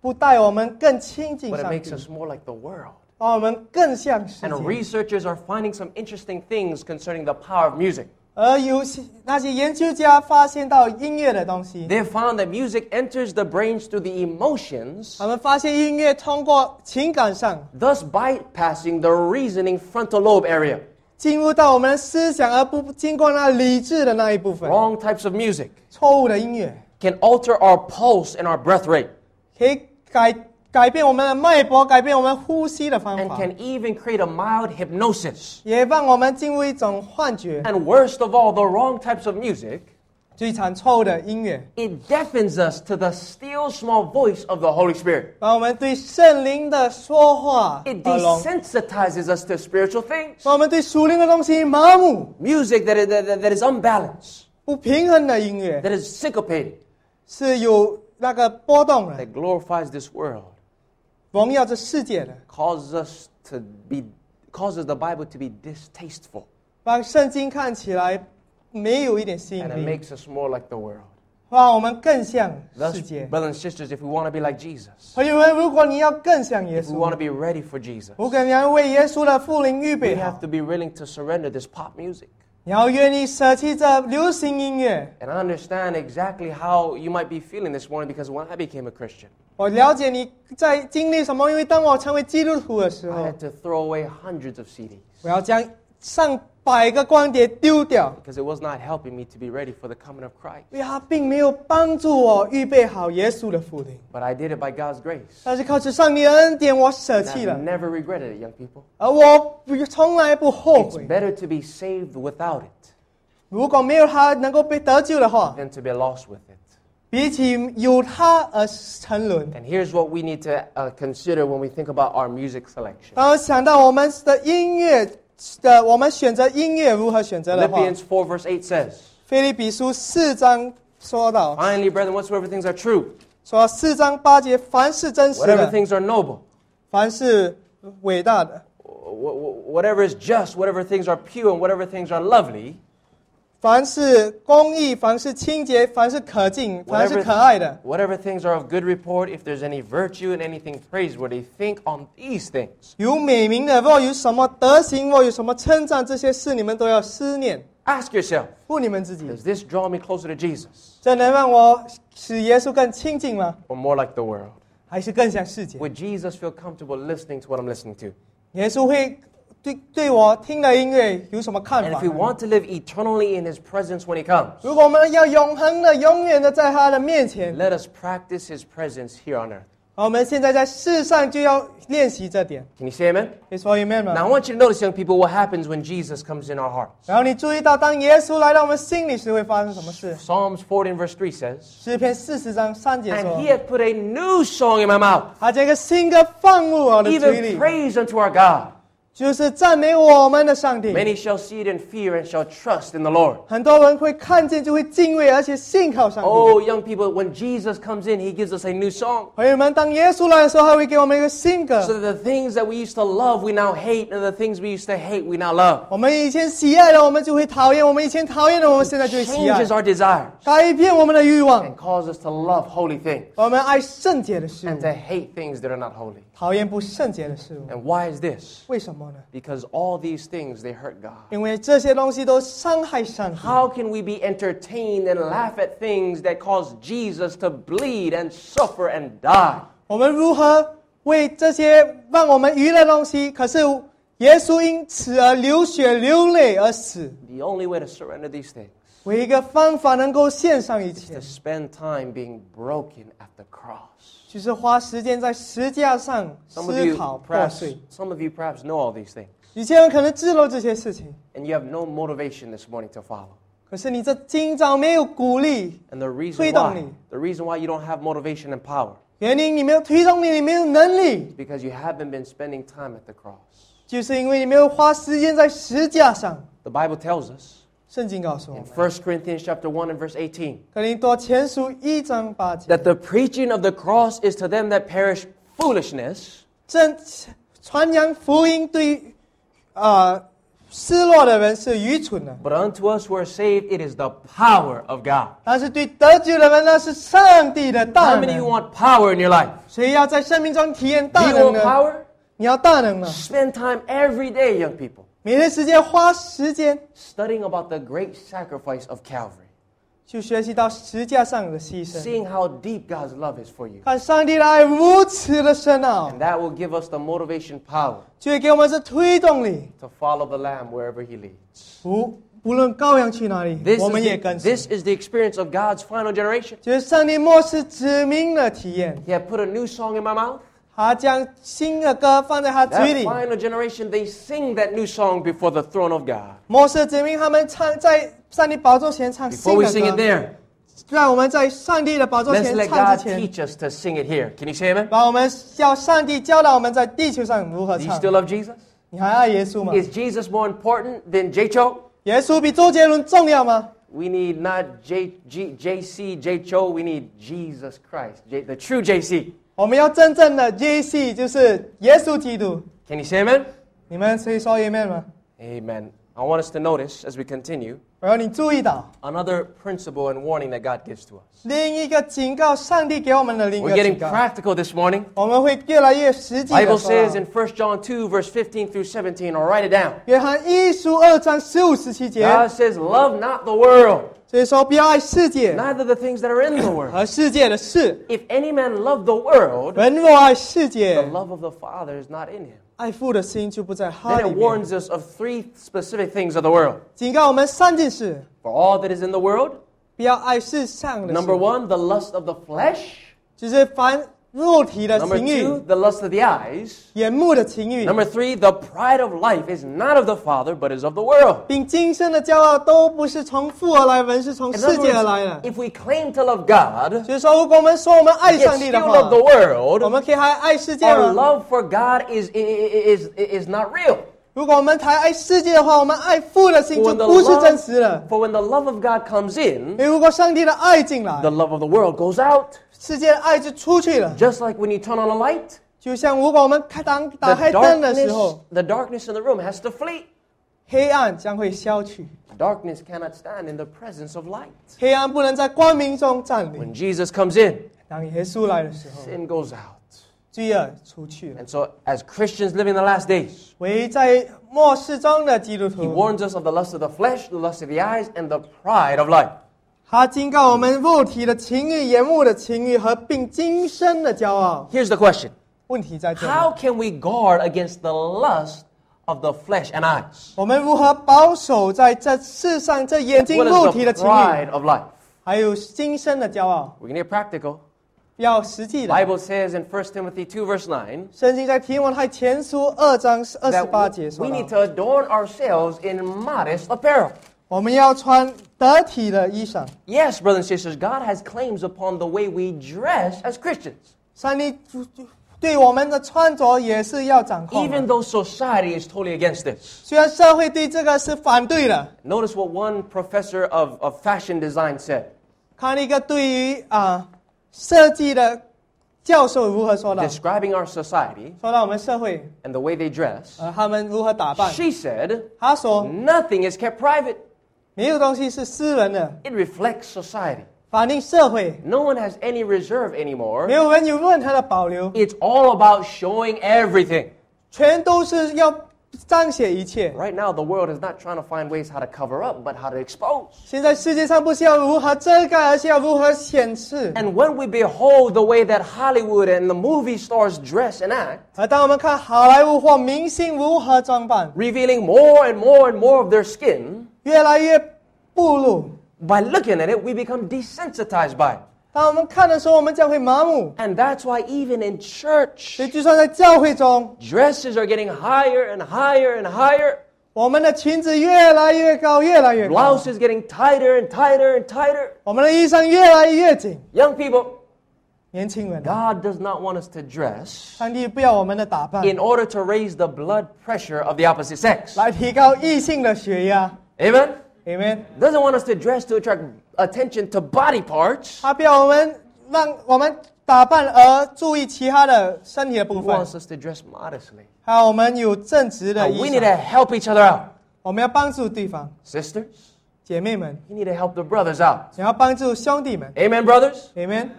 不带我们更亲近 but it 上 makes 帝， us more like the world. 把我们更像世 And 界。 researchers are finding some interesting things concerning the power of music. 而有些那些研究家发现到音乐的东西， They have found that music enters the brains through the emotions, 他们发现音乐通过情感上 thus bypassing the reasoning frontal lobe area. 进入到我们的思想，而不经过那理智的那一部分。 Wrong types of music 错误的音乐 can alter our pulse and our breath rate, 可以改改变我们的脉搏，改变我们呼吸的方 and 法， can even create a mild hypnosis. 也让我们进入一种幻觉。 And worst of all, the wrong types of music 最惨错误的音乐， It deafens us to the still small voice of the Holy Spirit. 把我们对圣灵的说话 It 耳聋， desensitizes us to spiritual things. 把我们对属灵的东西麻木。 Music that is, that, that- that is unbalanced, 不平衡的音乐 that is syncopated, 是有那个波动的， that glorifies this world, 荣耀这世界的， causes us to be, causes the Bible to be distasteful. 让圣经看起来 没有一点吸 And 引 it 力， makes us more like the world. 让我们更像 Thus, 世界。 brothers and sisters, if we want to be like Jesus, 朋友们，如果你要更像耶 if we want to 稣， be ready for Jesus, 如果你要为耶稣的复临预 we 备 have 好， to be willing to surrender this pop music. 你要愿意舍弃这流行音乐。 And I understand exactly how you might be feeling this morning because when I became a Christian, 我了解你在经历什么，因为当我成为基督徒的时 I 候， had to throw away hundreds of CDs 我要将 上百个光碟丢掉， because it was not helping me to be ready for the coming of Christ. 因为它并没有帮助我预备好耶稣的复临。 But I did it by God's grace. 但是靠着上帝的恩典，我舍 And 弃 I've 了， never regretted it, young people. 而我不从来不后 It's 悔。 better to be saved without it 如果没有他能够被得救的话， than to be lost with it. 比起有他而沉沦。 And here's what we need to uh, consider when we think about our music selection. 当我想到我们的音乐 的，我们选择音乐如何选择的话， Philippians 4 verse 8 says, 菲利比书四章说到， Finally, brethren, whatsoever things are true, 说四章八节，凡是真实 whatever 的， things are noble, 凡是伟大的， wh- wh- whatever is just, whatever things are pure, and whatever things are lovely, 凡是公义，凡是清洁，凡是可敬，凡是可爱的，whatever things are of good report, if there's any virtue and anything praiseworthy, think on these things. 有美名的，若有什么德行，若有什么称赞，这些事你们都要思念，Ask yourself, 问你们自己，does this draw me closer to Jesus 这能让我使耶稣更亲近吗？or more like the world? 还是更像世界？Would Jesus feel comfortable listening to what I'm listening to? 耶稣会对对我听的音乐有什么看 And 法 if we？want to live eternally in His presence when He comes, 如果我们要永恒的、永远的在他的面前， let us practice His presence here on earth. 我们现在在世上就要练习这点。 Can you say amen? 可以说 amen Now, I 吗？ want you to notice, young people, what happens when Jesus comes in our hearts. 然后你注意到，当耶稣来到我们心里时，会发生什么事？ Psalms 40 verse 3 says, 诗篇四十章三节 And 说 He hath put a new song in my mouth, 他这个新歌放入我的嘴 even 里， praise unto our God. 就是赞美我们的上帝。 Many shall see it and fear and shall trust in the Lord. 很多人会看见，就会敬畏，而且信靠上帝。 Oh, young people, when Jesus comes in, He gives us a new song. 朋友们，当耶稣来的时候，他会给我们一个新歌。 So that the things that we used to love, we now hate, and the things we used to hate, we now love. 我们以前喜爱的，我们就会讨厌；我们以前讨厌的，我们现在就会喜爱 Changes。our desires 改变我们的欲望， and cause us to love holy things 我们爱圣洁的事 and 物， to hate things that are not holy. 讨厌不圣洁的事物。 And why is this? 为什么 呢？ Because all these things, they hurt God. 因为这些东西都伤害上帝。 How can we be entertained and laugh at things that cause Jesus to bleed and suffer and die? 我们如何为这些让我们娱乐的东西？可是耶稣因此而流血流泪而死。 The only way to surrender these things 唯一一个方法能够献上一 is 切 to，spend time being broken at the cross. 就是花时间在石架上 Some of 思 you 考破 perhaps, 碎。 some of you perhaps know all these things, 有些人可能知道这些事情， and you have no motivation this morning to follow. 可是你这今早没有鼓励， And the reason 推动 why, 你。 the reason why you don't have motivation and power 原因你没有推动力，你没有能力 is，because you haven't been spending time at the cross. 就是因为你没有花时间在石架上。 The Bible tells us 圣经告诉我 in 们， 1 Corinthians chapter 1 and verse 18格林多前书一章八节， that the preaching of the cross is to them that perish foolishness, 正传扬福音对啊、失落的人是愚蠢的， but unto us who are saved it is the power of God. 但是对得救的人那是上帝的大 How many of you 能。 want power in your life? 谁要在生命中体验 Do 大 you 能 want 呢？ power? 你要大能了， Spend time every day, young people, 每天时间花时间 studying about the great sacrifice of Calvary, 去学习到石架上的牺牲， seeing how deep God's love is for you. 看上帝的爱如此的深奥 And，that will give us the motivation power 就会给我们这推动力。 to follow the Lamb wherever He leads. 不不论羔羊去哪里 This，我 is 们也 the, 跟随。 this is the experience of God's final generation. 就是上帝末世指明的体验， He had put a new song in my mouth, 他将新的歌放在他嘴 That 里。 final generation, they sing that new song before the throne of God. 摩西的子民他们唱在上帝宝座前唱 Before 新 we 的 sing it 歌， there, 让我们在上帝的宝座 let's 前 let 唱 God 之前， teach us to sing it here. Can you say amen? 把我们叫上帝教导我们在地球上如何 Do you 唱。 still love Jesus? 你还爱耶稣吗？ Is Jesus more important than J Cho? 耶稣比周杰伦重要吗？ We need not J, G, JC, J Cho, we need Jesus Christ, J, the true JC. 我们要真正的 JC，就是耶稣基督。 Can you say amen? 你们可以说 Amen 吗？ Amen. I want us to notice as we continue 然后你注意到 another principle and warning that God gives to us. 另一个警告，上帝给我们的另一 We're 个 getting 警告， practical this morning. 我们会越来越实际的 Bible 说 says 啊。 in 1 John 2, verse 15 through 17, or write it down. 约翰一书二章十五十七节， God says, Love not the world, 所以说不要爱世界 neither the things that are in the world. 和世界的事。 If any man love the world, 人若爱世 the 界， love of the Father is not in him. 爱父的心就不在他 Then 里 it 面。 warns us of three specific things of the world. 警告我们三件事： For all that is in the world, 不要爱世上的 number 事， one, the lust of the flesh. 就是凡 肉体的 Number 情欲 two,、the lust of the eyes. 眼目的情欲， Number three, the pride of life is not of the Father, but is of the world. 并今生的骄傲都不是从父而来，本是从 In 世 other 界而来的 words,。if we claim to love God, 就是说，如果我们说我们爱 yet 上帝的 still 话 love，the 我 world, 们可以还爱世界 our 吗？ love for God is, is, is, is not real. 如果我们还爱世界的话，我们爱父的心 For 就 when the 不是真实 love, 的。 for when the love of God comes in, 因为如果上帝的爱进来 the，love of the world goes out. 世界的爱就出去了。 Just like when you turn on a light, 就像如果我们开当 the 打开灯的时 darkness, 候， the darkness in the room has to flee. 黑暗将会消去， Darkness cannot stand in the presence of light. 黑暗不能在光明中占领。 When Jesus comes in, 当耶稣来的时候， sin goes out. 罪恶出去了。 And so, as Christians living in the last days, 唯在末世中的基督 he 徒， warns us of the lust of the flesh, the lust of the eyes, and the pride of life. 他警告我们肉体的情欲、眼目的情欲和并今生的骄傲。 Here's the question 问题在这里。 How can we guard against the lust of the flesh and eyes? 我们如何保守在这世上这眼睛 What 肉 is 体 the 的情欲， pride of life? 还有今生的骄傲？ We're going to get practical. 要实际的。 Bible says in 1 Timothy 2, verse 9, 圣经在提摩太前书二章二十八 that 节说 we 到 need to adorn ourselves in modest apparel. 我们要穿得体的衣裳。 Yes, brothers and sisters, God has claims upon the way we dress as Christians. 上帝对我们的穿着也是要掌控 Even 的。 though society is totally against this. 虽然社会对这个是反对的， Notice what one professor of, of fashion design said. 看一个对于啊、设计的教授如何说到， describing our society 说到我们社会 and the way they dress, 呃他们如何打扮。 she said, 他说 nothing is kept private. 没有东西是私人的， It reflects society. 反映社会， No one has any reserve 没 anymore. 有人有任何的保留， It's all about showing everything. 全都是要 彰显一切。 Right now, the world is not trying to find ways how to cover up, but how to expose. 现在世界上不是要如何遮盖，而是要如何显示。 And when we behold the way that Hollywood and the movie stars dress and act, 而当我们看好莱坞或明星如何装扮， revealing more and more and more of their skin, 越来越暴露。 by looking at it, we become desensitized by it. 当我们看的时候，我们将会麻木。 And that's why even in church, 所以，就算在教会中， dresses are getting higher and higher and higher. 我们的裙子越来越高，越来越高， Blouse is getting tighter and tighter and tighter. 我们的衣裳越来越紧。 Young people, 年轻人， God does not want us to dress 上帝不要我们的打扮 in order to raise the blood pressure of the opposite sex. 来提高异性的血压。 Amen? Amen。 Doesn't want us to dress to attract attention to body parts. 他不要我们让我们打扮而注意其他的身体的部 He 分， wants us to dress modestly. 还有我们有正直的 Now, 衣 we need to 裳。 help each other out. 我们要帮助对方， Sisters, 姐妹们， you need to help the brothers out. 也要帮助兄弟们。 Amen, brothers? Amen。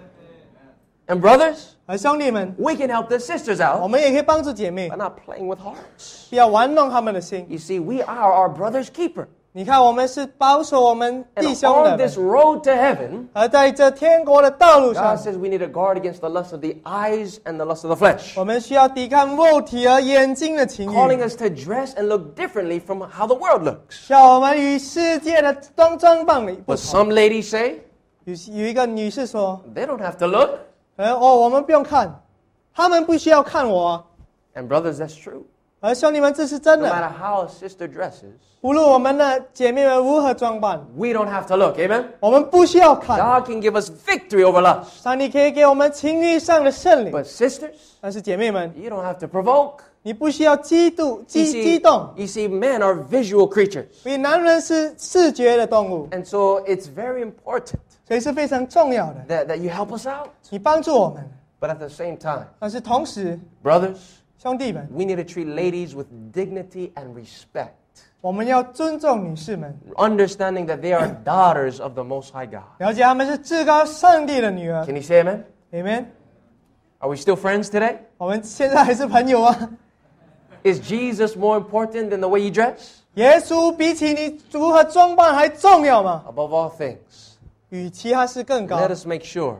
And brothers, 而兄弟们， we can help the sisters 我 out 们也可以帮助姐妹 by，not playing with hearts. 不要玩弄他们的心。 You see, we are our brother's keeper. 你看，我们是保守我们 And 弟兄 on 的 this 人， road to heaven, 而在这天国的道路上 God，says we need to guard against the lust of the eyes and the lust of the flesh. 我们需要抵抗肉体和眼睛的情 Calling 欲， us to dress and look differently from how the world looks. 叫我们与世界的装装扮里不 But 同。 some ladies say 有有一个女士说 they don't have to look.：“ 呃，哦，我们不用看， 他们不需要看我。 And brothers, that's true. 而兄弟们，这是真 No 的。 matter how a sister dresses, 无论我们的姐妹们如何装扮， we don't have to look. Amen? 我们不需要看。 God can give us victory over lust. 上帝可以给我们情欲上的圣灵， But sisters, 但是姐妹们， you don't have to provoke. 你不需要激妒、 You 激 see, 激动， you see, men are visual creatures. 因为男人是视觉的动物， And so it's very important 所以是非常重要的。 that, that you help us out. 你帮助我们， But at the same time, 但是同时， brothers, 兄弟们， we need to treat ladies with dignity and respect, 我们要尊重女士们， understanding that they are daughters of the Most High God. 了解她们是至高上帝的女儿。 Can you say amen? 你们， Are we still friends today? 我们现在还是朋友啊。 Is Jesus more important than the way you dress? 耶稣比起你如何装扮还重要吗？ Above all things, 与其他是更高 let，us make sure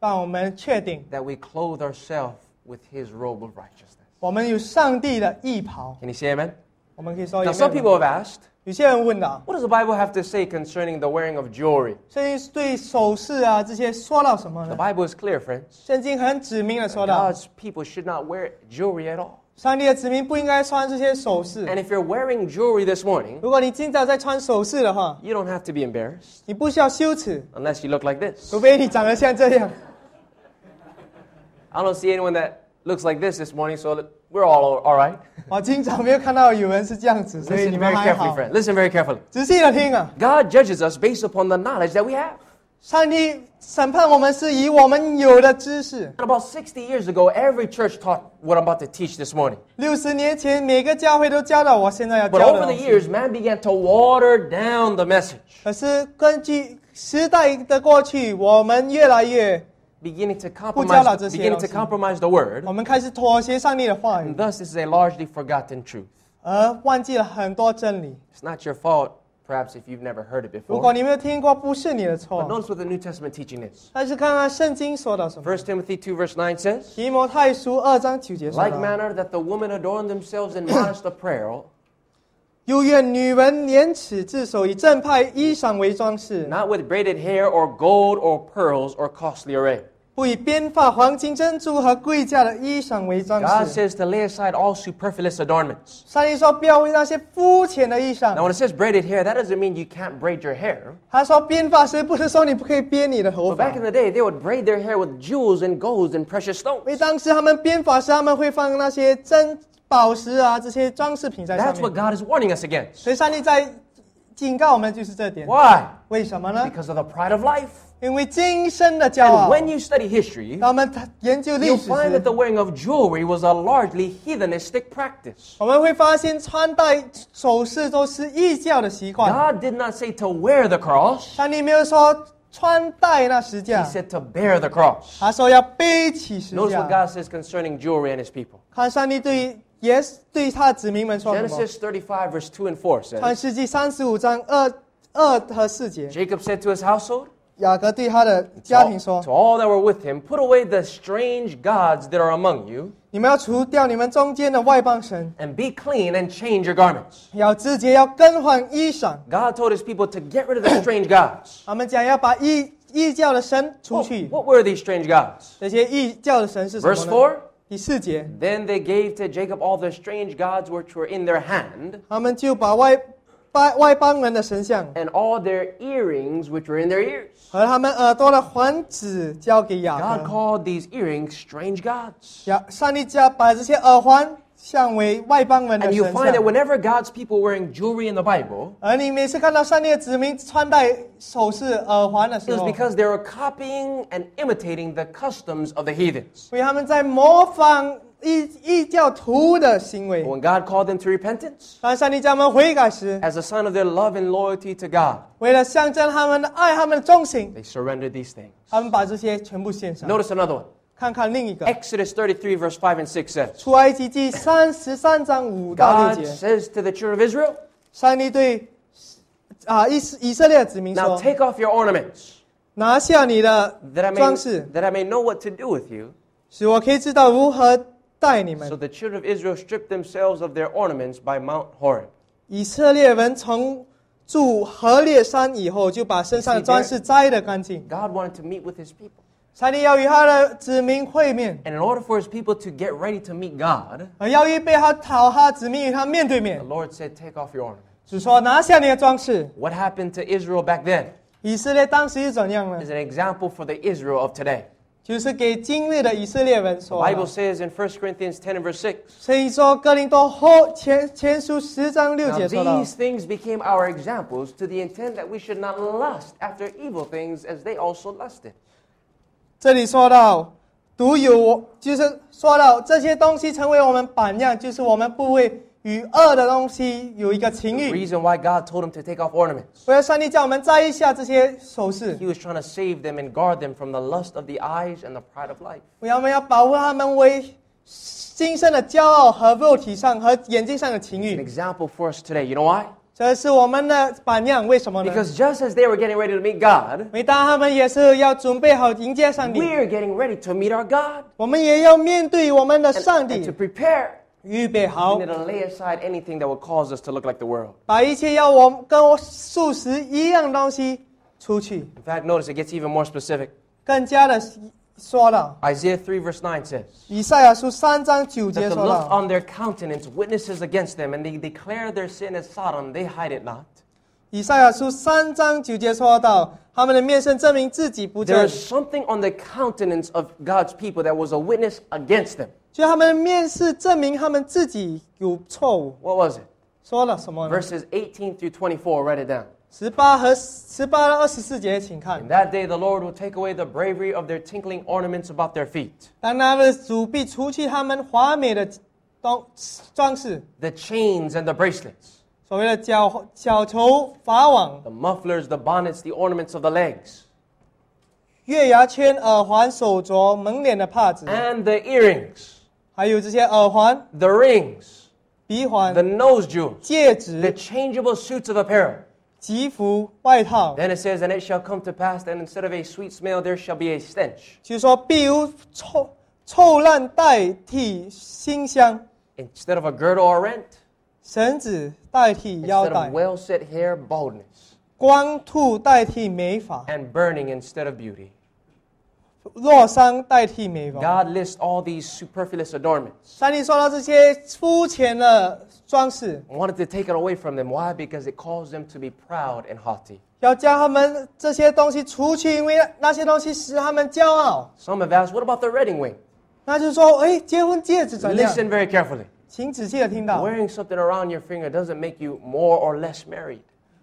让我们确定 that we clothe ourselves with His robe of righteousness. 我们有上帝的衣袍。 Can you say amen? 我们可以说 Now, 有 some 没有 people have asked, 有些人问到， what does the Bible have to say concerning the wearing of jewelry? 所以对首饰啊这些说到什么 The 呢？ Bible is clear, friends. 圣经很指明的说到， God's people should not wear jewelry at all. 上帝的子民不应该穿这些首饰。 And if you're wearing jewelry this morning, 如果你今早在穿首饰的话， you don't have to be embarrassed 你不需要羞耻， unless you look like this. 除非你长得像这样。 I don't see anyone that looks like this this morning, so that we're all all right. 我今早没有看到有人是这样子，所以 Listen 你们 very 还 carefully, 好。 friend. Listen very carefully. 仔细的听啊， God judges us based upon the knowledge that we have. 上帝审判我们是以我们有的知识。 And about 60 years ago, every church taught what I'm about to teach this morning. 六十年前，每个教会都教导我现在要 But 教的 over 东 the 西。 years, man began to water down the message, 可是根据时代的过去，我们越来越， beginning to 不教导 compromise, 这些 beginning to 东西。 compromise the word. 我们开始妥协上帝的话 And 语， thus, this is a largely forgotten truth. 而忘记了很多真理。 It's not your fault, perhaps, if you've never heard it 如果 before. 你没有听过，不是你的 But 错。 notice what the New Testament teaching is. 但是看看圣经说到什么， 1 Timothy 2, verse 9 says, 提摩太书二章九节说 Like 到。 manner that the women adorn themselves in modest apparel, 又愿女人廉耻自守，以正派衣裳为装饰， not with braided hair or gold or pearls or costly array. 不以编发黄金珍珠和贵价的衣裳为装 God 饰。 says to lay aside all superfluous adornments. 上帝说不要为那些肤浅的衣 Now, 裳。 when it says braided hair, that doesn't mean you can't braid your hair. 他说编发时不是说你不可以编你的头 But 发 back in，the day, they would braid their hair with jewels and golds and precious 因为 stones. 当时他们编发时他们会放那些珍宝石啊这些装饰品在上 That's what 面。 God is warning us against. 所以上帝在警告我们就是这点。 Why? 为什么呢？ Because of the pride of life. 因为今生的骄 And 傲。 when you study history, 当我们研究历 you'll 史 find that 时 the，wearing of jewelry was a largely heathenistic practice. 我们会发现穿戴首饰都是异教的习惯。 God did not say to wear the cross, 上帝没有说穿戴那石 He 架， said to bear the cross. 他说要背起石 Notice what 架。 God says concerning jewelry and His people. 看上帝对耶稣对他的子民们说什么？ Genesis 35, verse 2 and 4创 says, 世纪三十五章二二和四节， Jacob said to his household, 雅各对他的 to 家 all, 庭说 to：“ all that were with him, put away the strange gods that are among you, 你们要除掉你们中间的外邦神， and be clean and change your garments. 要自洁，要更换衣裳。 God told his people to get rid of the strange gods. 他们讲要把异异教的神除 What, 去。 what were these strange gods? 这些异教的神是什么 Verse 呢？ 4第四节， Then they gave to Jacob all the strange gods which were in their hand, 他们就把外 外外邦人的神像 and all their earrings which were in their ears. 和他们耳朵的环子交给雅 God 各。 called these earrings strange gods. 雅上帝家把这些耳环像为外邦人的 And you 神 find that 像。 whenever God's people were wearing jewelry in the Bible, 而你每次看到上帝的子民穿戴首饰、耳环的 it 时 was 候， because they were copying and imitating the customs of the heathens. 因为他们在模仿 异异教徒的行为 But。when God called them to repentance, 当上帝叫他们悔改时， as a sign of their love and loyalty to God, 为了象征他们的爱、他们的忠心， they surrendered these things. 他们把这些全部献上。 Notice another one. 看看另一个， Exodus 33, verse 5 and 6 says, 出埃及记三十三章五到六 God 节， says to the children of Israel, 上帝对啊以以色列的子民 Now 说 take off your ornaments, 拿下你的 that I, may, 装饰， that I may know what to do with you. 使我可以知道如何 待你 So 们。 the children of Israel stripped themselves of their ornaments by Mount Horeb. 以色列人从住河烈山以后，就把身上的装饰摘得干净。 God wanted to meet with his people. 上帝要与他的子民会面， And in order for his people to get ready to meet God, 而要预备他讨他子民与他面对 the 面。 Lord said, Take off your ornament. 主说：“拿下你的装饰。 What happened to Israel back then ”以色列当时是怎样呢 is？an example for the Israel of today. 就是给今日的以色列人说 Bible。says in 1 Corinthians 10 and verse 6, 所以说，哥林多后前前书十章六节说到 these，things became our examples to the intent that we should not lust after evil things as they also lusted. 这里说到独有我，就是说到这些东西成为我们榜样，就是我们不会与恶的东西有一个情 The 欲。reason why God told him to take off ornaments. 为了上帝叫我们摘一下这些首饰 He，was trying to save them and guard them from the lust of the eyes and the pride of life. 我要我们要保护他们为今生的骄傲和肉体上和眼睛上的情欲 An 欲。example for us today. You know why? 这是我们的榜样，为什么呢？Because just as they were getting ready to meet God, 每当他们也是要准备好迎接上帝，We are getting ready to meet our God. 我们也要面对我们的上 and to 帝，prepare, 预备 we 好 need，to lay aside anything that would cause us to look like the world. 把一切要我们跟我素食一样的东西出去。 In fact, notice it gets even more specific. 更加的说到， Isaiah 3, verse 9 says, 以赛亚书三章九 That 节 the 说 look 到， on their countenance witnesses against them, and they declare their sin as Sodom, they hide it not. 以赛亚书三章九节说到，他们的面圣证明自己不 There 正 is，something on the countenance of God's people that was a witness against them. 就他们的面试证明他们自己有错误。 What was it? 说了什么呢？ Verses 18 through 24, write it down. 十八和十八到二十四节，请看 In。that day, the Lord will take away the bravery of their tinkling ornaments about their feet, 当他们的主必除去他们华美的装装饰， the chains and the bracelets, 所谓的脚脚球、法网、 the mufflers, the bonnets, the ornaments of the legs, 月牙圈、耳环、手镯、门脸的帕子， and the earrings, 还有这些耳环、 the rings, 鼻环 the、nose jewels, 戒 the 指、 changeable suits of apparel. 吉服、外套， Then it says, And it shall come to pass that instead of a sweet smell, there shall be a stench. 就说必如臭臭烂代替馨香， Instead of a girdle or rent, 绳子代替腰 instead 带 of，well set hair, baldness, 光秃代替美发， and burning instead of beauty. 落伤代替美发。 God lists all these superfluous adornments. 上帝说到这些肤浅的装饰， I wanted to take it away from them. Why? Because it caused them to be proud and haughty. 要将他们这些东西除去，因为那些东西使他们骄傲。 Some have asked, what about the wedding ring? 那就是说，哎，结婚戒指怎样？ Listen very carefully. 请仔细的听到， Wearing something around your finger doesn't make you more or less married.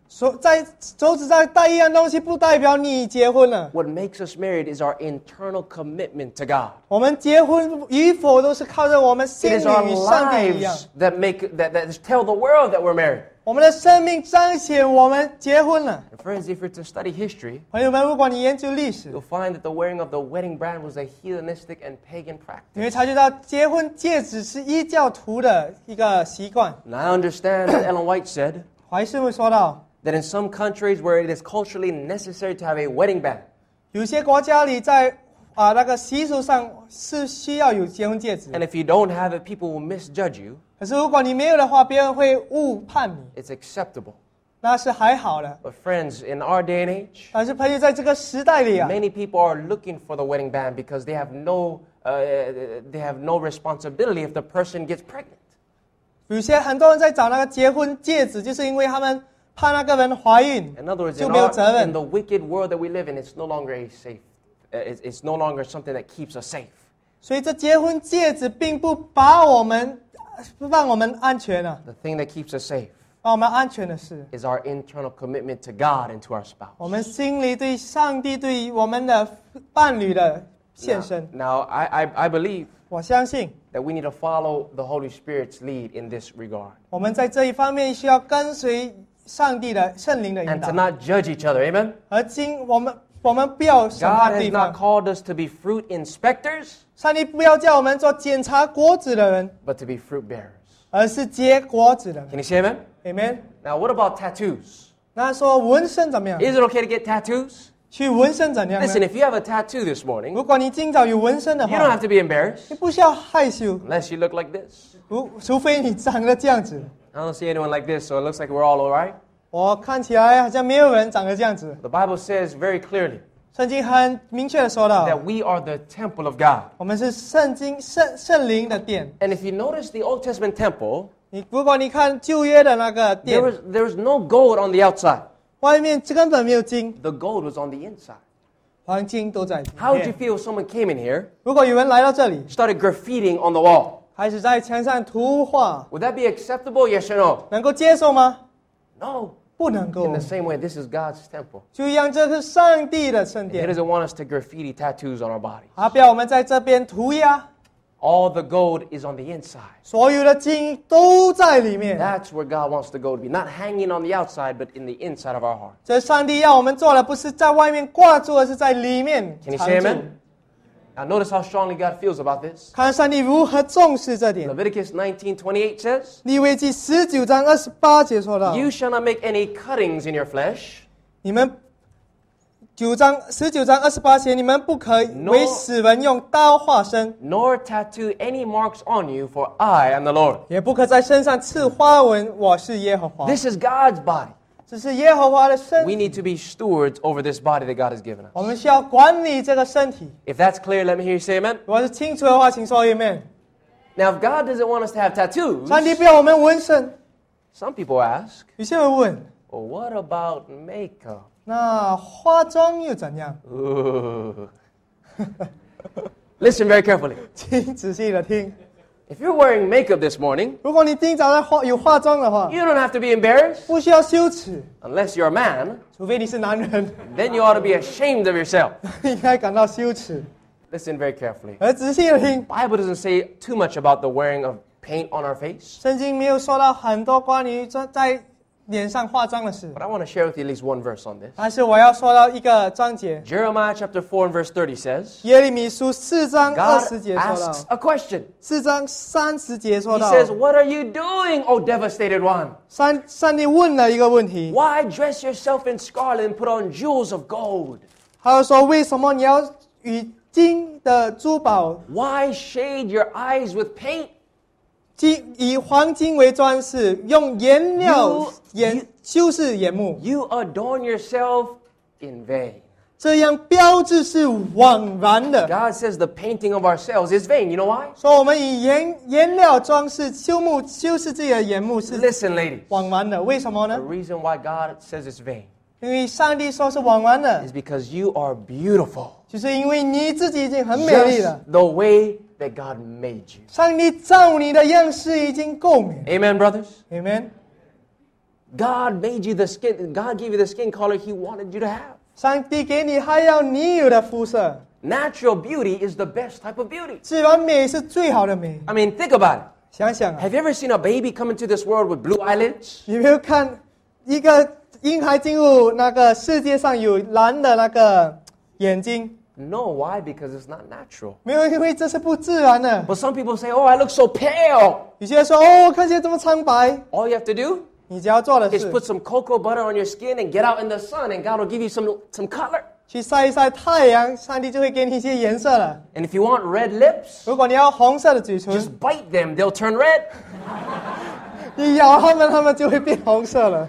说在手指上戴一样东西，不代表你结婚了。What makes us married is our internal commitment to God. 我们结婚与否都是靠着我们心里与上帝一样。that make that, that tell the world that we're married. 我们的生命彰显我们结婚了。Friends, if you're to study history, 朋友们，如果你研究历史，you'll find that the wearing of the wedding brand was a heathenistic and pagan practice. 你会察觉到结婚戒指是异教徒的一个习惯。And I understand that Ellen White said 怀师会说到，that in some countries where it is culturally necessary to have a wedding band, 有些国家里在啊那个习俗上是需要有结婚戒指， and if you don't have it, people will misjudge you. 可是如果你没有的话，别人会误判你， It's acceptable. 那是还好的。 But friends, in our day and age, 但是朋友在这个时代里啊， many people are looking for the wedding band because they have no uh, they have no responsibility if the person gets pregnant. 有些很多人在找那个结婚戒指，就是因为他们 怕那个人怀孕 In other words, 就 in, 没有 our, 责任 in。the wicked world that we live in, it's no longer a safe. Uh, it's, it's no longer something that keeps us safe. 所以这结婚戒指并不把我们不让我们安全啊， The thing that keeps us safe 让我们安全的是 is our internal commitment to God and to our spouse. 我们心里对上帝、对我们的伴侣的献 Now, 身。 now I, I, I believe 我相信 that we need to follow the Holy Spirit's lead in this regard 我们在这一方面需要跟随 上帝的圣灵的引 and to 导， not judge each other. Amen. 而今我们我们不要审 God 判 has 对 not 方， called us to be fruit inspectors, 上帝不要叫我们做检查果子的人， but to be fruit bearers. 而是结果子的人。 Can you say amen? Amen。 Now, what about tattoos? 那说纹身怎么样？ Is it okay to get tattoos? 去纹身怎样 Listen, 呢？ if you have a tattoo this morning, 如果你今早有纹身的 you don't have 话， to be embarrassed 你不需要害羞， unless you look like this. 除除非你长得这样子。 I don't see anyone like this, so it looks like we're all all right. 我看起来好像没有人长得这样子。 The Bible says very clearly 圣经很明确的说到， that we are the temple of God. 我们是圣经圣圣灵的殿。 And if you notice the Old Testament temple, 你如果你看旧约的那个 there 殿， was, there was no gold on the outside. 外面根本没有金， The gold was on the inside. 黄金都在里 How would you 面。 feel if someone came in here, 如果有人来到这里， started graffitiing on the wall? 开始在墙上涂画， Would that be acceptable? Yes or no? 能够接受吗？ No. 不能够 In。the same way, this is God's temple. 就一样，这是上帝的圣 He 殿， doesn't want us to graffiti tattoos on our bodies. 他不要我们在这边涂鸦， All the gold is on the inside. 所有的金都在里面。 That's where God wants the gold to be. Not hanging on the outside, but in the inside of our heart. 这上帝要我们做的，不是在外面挂住，而是在里面 Can you 藏 say 住。 amen? Now notice how strongly God feels about this. 看上帝如何重视这点。 Leviticus 19:28 says, 利未记十九章二十八节说到：“ "You shall not make any cuttings in your flesh, 你们九章十九章二十八节，你们不可以 No 为死人用刀划身， nor tattoo any marks on you, for I am the Lord." 也不可在身上刺花纹。我是耶和华。 This is God's body. 这是耶和华的身 We need to be stewards over this body that God has given us. 我们需要管理这个身体。 If that's clear, let me hear you say amen. 如果是清楚的话，请说一遍。 Now, if God doesn't want us to have tattoos, 上帝不要我们纹身。 some people ask, 有些人问： well, what about makeup? 那化妆又怎样？ Ooh. Listen very carefully. 请仔细的听。 If you're wearing makeup this morning, 如果你今早上化有化妆的话， you don't have to be embarrassed 不需要羞耻， unless you're a man. 除非你是男人， Then you ought to be ashamed of yourself. 应该感到羞耻。 Listen very carefully. 而仔细的听， Bible doesn't say too much about the wearing of paint on our face, 圣经没有说到很多关于在在 脸上化妆的事 but，I want to share with you at least one verse on this. 但是我要说到一个章节， Jeremiah chapter 4 and verse 30 says, 耶利米书四章二 God 十节说 asks 到， a question. 四章三十节说 He 到， says, What are you doing, O devastated one? 上上帝问了一个问题， Why dress yourself in scarlet and put on jewels of gold? 他就说为什么你要与金的珠宝、 Why shade your eyes with paint? 金以黄金为装饰，用颜料 You- 颜 you- 修饰眼目， You adorn yourself in vain. 这样标志是枉然的。 God says the painting of ourselves is vain. You know why? 说我们以颜颜料装饰修目修饰自己的眼目是 Listen, ladies. 枉然的，为什么 The 呢？ reason why God says it's vain 因为上帝说是枉然的 is，because you are beautiful. 就是因为你自己已经很美丽 Just 了。 the way that God made you. 上帝造你的样式已经够美 Amen, brothers? ，Amen。 God made you the skin, God gave you the skin color He wanted you to have. 上帝给你还要你有的肤色， Natural beauty is the best type of beauty. 自然美是最好的美。 I mean, think about it. 想想啊， Have you ever seen a baby come into this world with blue eyelids? 你没有看一个婴孩进入那个世界上有蓝的那个眼睛？ No, why? Because it's not natural. 没有，因为这是不自然的。 But some people say, oh, I look so pale. 有些人说哦，看起来这么苍白， All you have to do 你只要做的 is 是 put some cocoa butter on your skin and get out in the sun, and God will give you some, some color. 去晒一晒太阳，上帝就会给你一些颜色了。 And if you want red lips, 如果你要红色的嘴唇， just bite them, they'll turn red. 你咬它们，它们就会变红色了。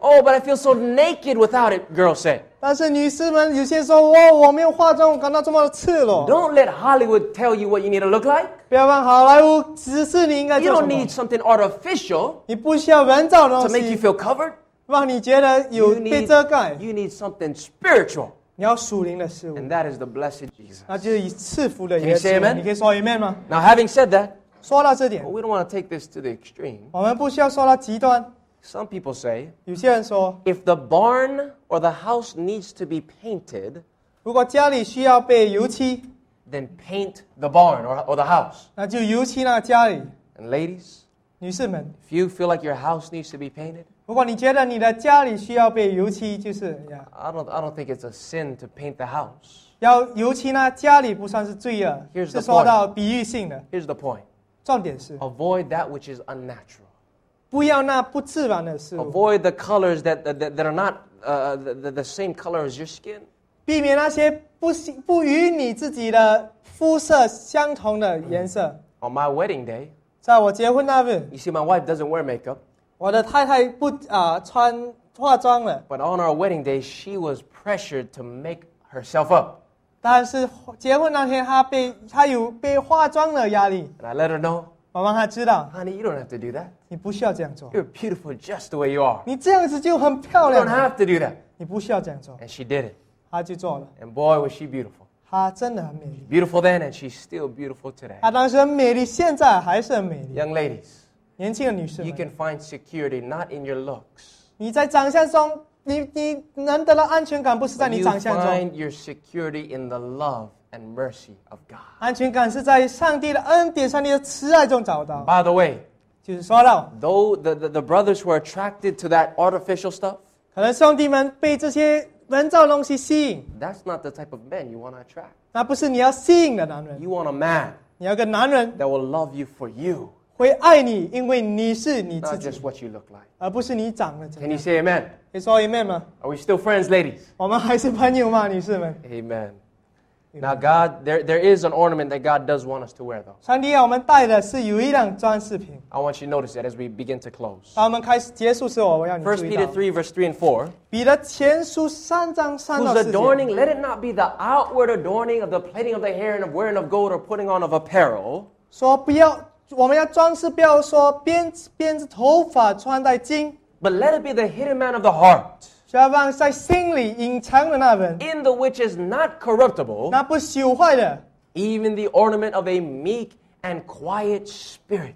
Oh, but I feel so naked without it, girls say. 但是女士们有些说，哇，我没有化妆，我感到这么的赤裸。Don't let Hollywood tell you what you need to look like. 不要让好莱坞指示你应该 You 做什 don't 么 need，something artificial 你不需要人造的 to 东 make you 西，feel covered. 让你觉得有 You 被 need, 遮盖。you need something spiritual. 你要属灵的事物，And that is the blessed Jesus. 那就是以赐福的 Can 耶 you say 稣。amen? 你可以说 amen 吗？Now, having said that, 说到这点 well,，we don't want to take this to the extreme. 我们不需要说到极端。Some people say 有些人说， if the barn or the house needs to be painted, 如果家里需要被油漆， then paint the barn or, or the house. 那就油漆那个家里。 And ladies, 女士们， if you feel like your house needs to be painted, 如果你觉得你的家里需要被油漆，就是呀， I don't, I don't think it's a sin to paint the house. 要油漆呢，家里不算是罪恶， Here's the 是说到比喻性的。 Here's the point 重点是 avoid that which is unnatural. 不要那不自然的事物， Avoid the colors that, that, that are not uh, the, the- the same color as your skin. 避免那些不喜不与你自己的肤色相同的颜色。 On my wedding day, 在我结婚那日， you see, my wife doesn't wear makeup, 我的太太不啊、穿化妆了， but on our wedding day, she was pressured to make herself up. 但是结婚那天，她被她有被化妆的压力， And I let her know, 我让她知道， honey, you don't have to do that. 你不需要这样做， You're beautiful just the way you are. 你这样子就很漂 You don't 亮了， have to do that. 你不需要这样做。 And she did it. 她就做了， And boy, was she beautiful. 她真的很美丽， Beautiful then, and she's still beautiful today. 她当时很美丽，现在还是很美丽。 Young ladies, 年轻的女士 you 们， can find security not in your looks. 你在长相中，你你能得到安全感，不是在 But 你 you 长相中， find your security in the love and mercy of God. 安全感是在上帝的恩典、上帝的慈爱中找到。 By the way, 就是说到， though the, the, the brothers who are attracted to that artificial stuff, 可能兄弟们被这些人造东西吸引， that's not the type of men you want to attract. 那不是你要吸引的男人， You want a man 你要个男人 that will love you for you, 会爱你，因为你是你自 not 己 just，what you look like. 而不是你长得怎 Can 样 you。say amen? 可以说 amen 吗？ Are we still friends, ladies? 我们还是朋友吗，女士们？ Amen. Now, God, there, there is an ornament that God does want us to wear, though. 上帝要我们带的是有一辆装饰品。 I want you to notice that as we begin to close. 当我们开始结束时候，我要你 1注意 Peter 到， 3, verse 3 and 4. 彼得前书三章三到 Whose 四节。 adorning, let it not be the outward adorning of the plaiting of the hair and of wearing of gold or putting on of apparel, 说不要，我们要装饰，不要说编编织头发、穿戴金， but let it be the hidden man of the heart, 需 要放在心里隐藏的那人， in the which is not corruptible, 那不朽坏的， even the ornament of a meek and quiet spirit,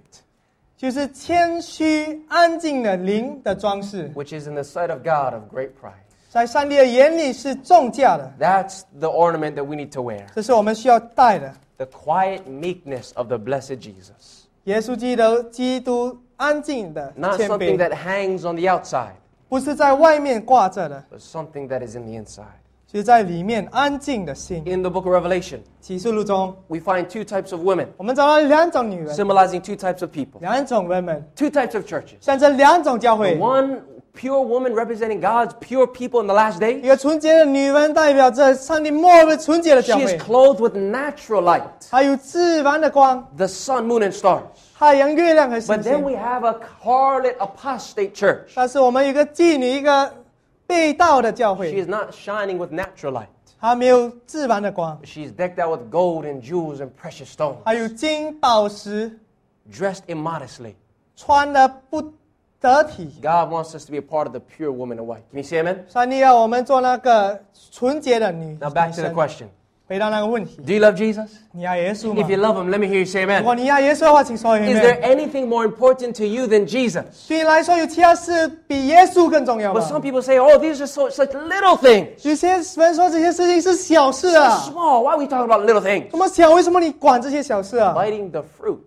就是谦虚安静的灵的装饰， which is in the sight of God of great price. 在上帝的眼里是重价的， That's the ornament that we need to wear. 这是我们需要带的。 The quiet meekness of the blessed Jesus. 耶稣基督，基督安静的 Not 谦 something 卑， that hangs on the outside, 不是在外面挂着的， but something that is in the inside. 就是在里面安静的心。 In the book of Revelation, 启示录中， we find two types of women, 我们找到两种女人， symbolizing two types of people, 两种人们， two types of churches. 象征两种教 The 会。 one pure woman representing God's pure people in the last days. 一个纯洁的女人代表着上帝末日纯洁的教 She 会 is，clothed with natural light, The sun, moon, and stars. 太阳、月亮和星 then we have a harlot apostate church. 但是我们有一个妓女，一个背道的教 She not shining with natural light. is decked out with gold and jewels and precious stones, 还有金宝石，dressed immodestly. 穿的不得体。 God wants us to be a part of the pure woman in white. Can you say amen? 上帝要我们做那个纯洁的女 Now back 女 to the 生。 question. 回到那个问题， Do you love Jesus? 你爱耶稣 If you 吗？ love him, let me hear you say 如果 amen. 你爱耶稣的话，请说 Is there amen。 anything more important to you than Jesus? 对你来说，有其他事比耶稣更重要 But 吗？ some people say, oh, these are so, such little things. 有些人说这些事情是小事 So 啊， small. Why are we talking about little things? 这么小，为什么你管这些小事啊？ Biting the fruit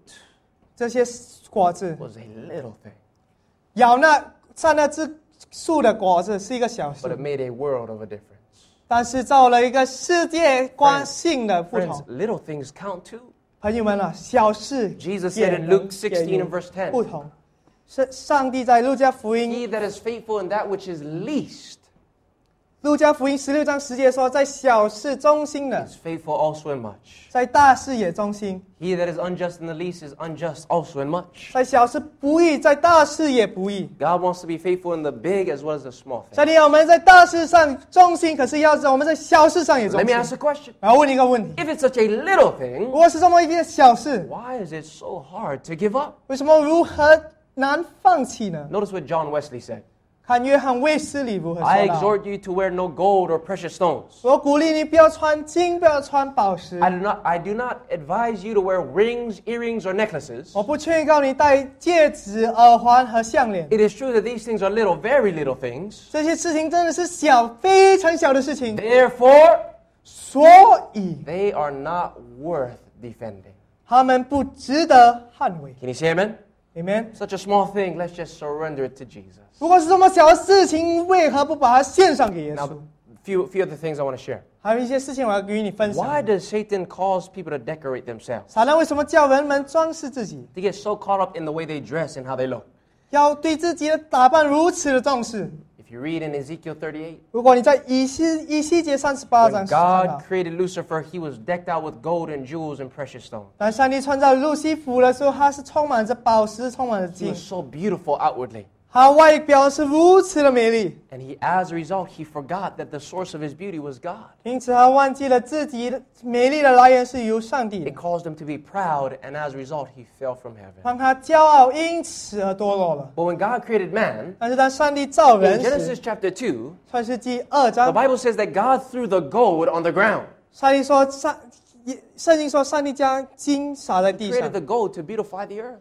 这些果子， was a little thing, 咬那上那枝树的果子是一个小 but it 事， made a world of a difference. 但是造了一个世界观性的不 Friends, 同。 little things count too. 朋友们啊，小事 Jesus 也 said in 能 Luke 16 也有 and verse 10, 不同。是上帝在路加福音 He that is faithful in that which is least 路加福音十六章十节说，在小事忠心的， is faithful also in much. 在大事也忠心； He that is unjust in the least is unjust also in much. 在小事不义，在大事也不义。 God wants to be faithful in the big as well as the small things. 上帝要我们在大事上忠心，可是要在我们在小事上也忠 Let 心 me。ask a question. 然后问你一个问题： If it's such a little 如 thing, 果是这么一件小事， why is it so hard to give up? 为什么如何难放弃呢？ Notice what John Wesley said. 看约翰卫斯理如何 I 说到。 exhort you to wear no gold or precious stones. 我鼓励你不要穿金，不要穿宝石。 I do not I do not advise you to wear rings, earrings, or necklaces. 我不劝告你戴戒指、耳环和项链。 It is true that these things are little, very little things. 这些事情真的是小，非常小的事情， Therefore, 所以 they are not worth defending. 他们不值得捍卫。 Can you say amen? 里面 Such a small thing, let's just surrender it to Jesus. 如果是这么小的事情，为何不把它献上给耶 Now, 稣？ few few other things I want to share. 还有一些事情我要与你分 Why 享。 does Satan cause people to decorate themselves? 撒旦为什么叫人们装饰自己， They get so caught up in the way they dress and how they look. 要对自己的打扮如此的重视？ If you read in Ezekiel 38, 如果你在以西以西结三十八 when 章看到 God，created Lucifer, he was decked out with gold and jewels and precious stones. 当上帝创造路西弗的时候，他是充满着宝石，充满着 He 金 was，so beautiful outwardly. 它外表是如此的美丽， And he, as a result, he forgot that the source of his beauty was God. 因此他忘记了自己的美丽的来源是由上帝 It 的， caused him to be proud, and as a result, he fell from heaven. 让他骄傲，因此而堕落了。 But when God created man, 但是当上帝造 in 人 Genesis 时， chapter 2, 创世纪二 the 章， Bible says that God threw the gold on the ground. 上帝说上，圣经说上帝将金撒在地 He 上 created，the gold to beautify the earth.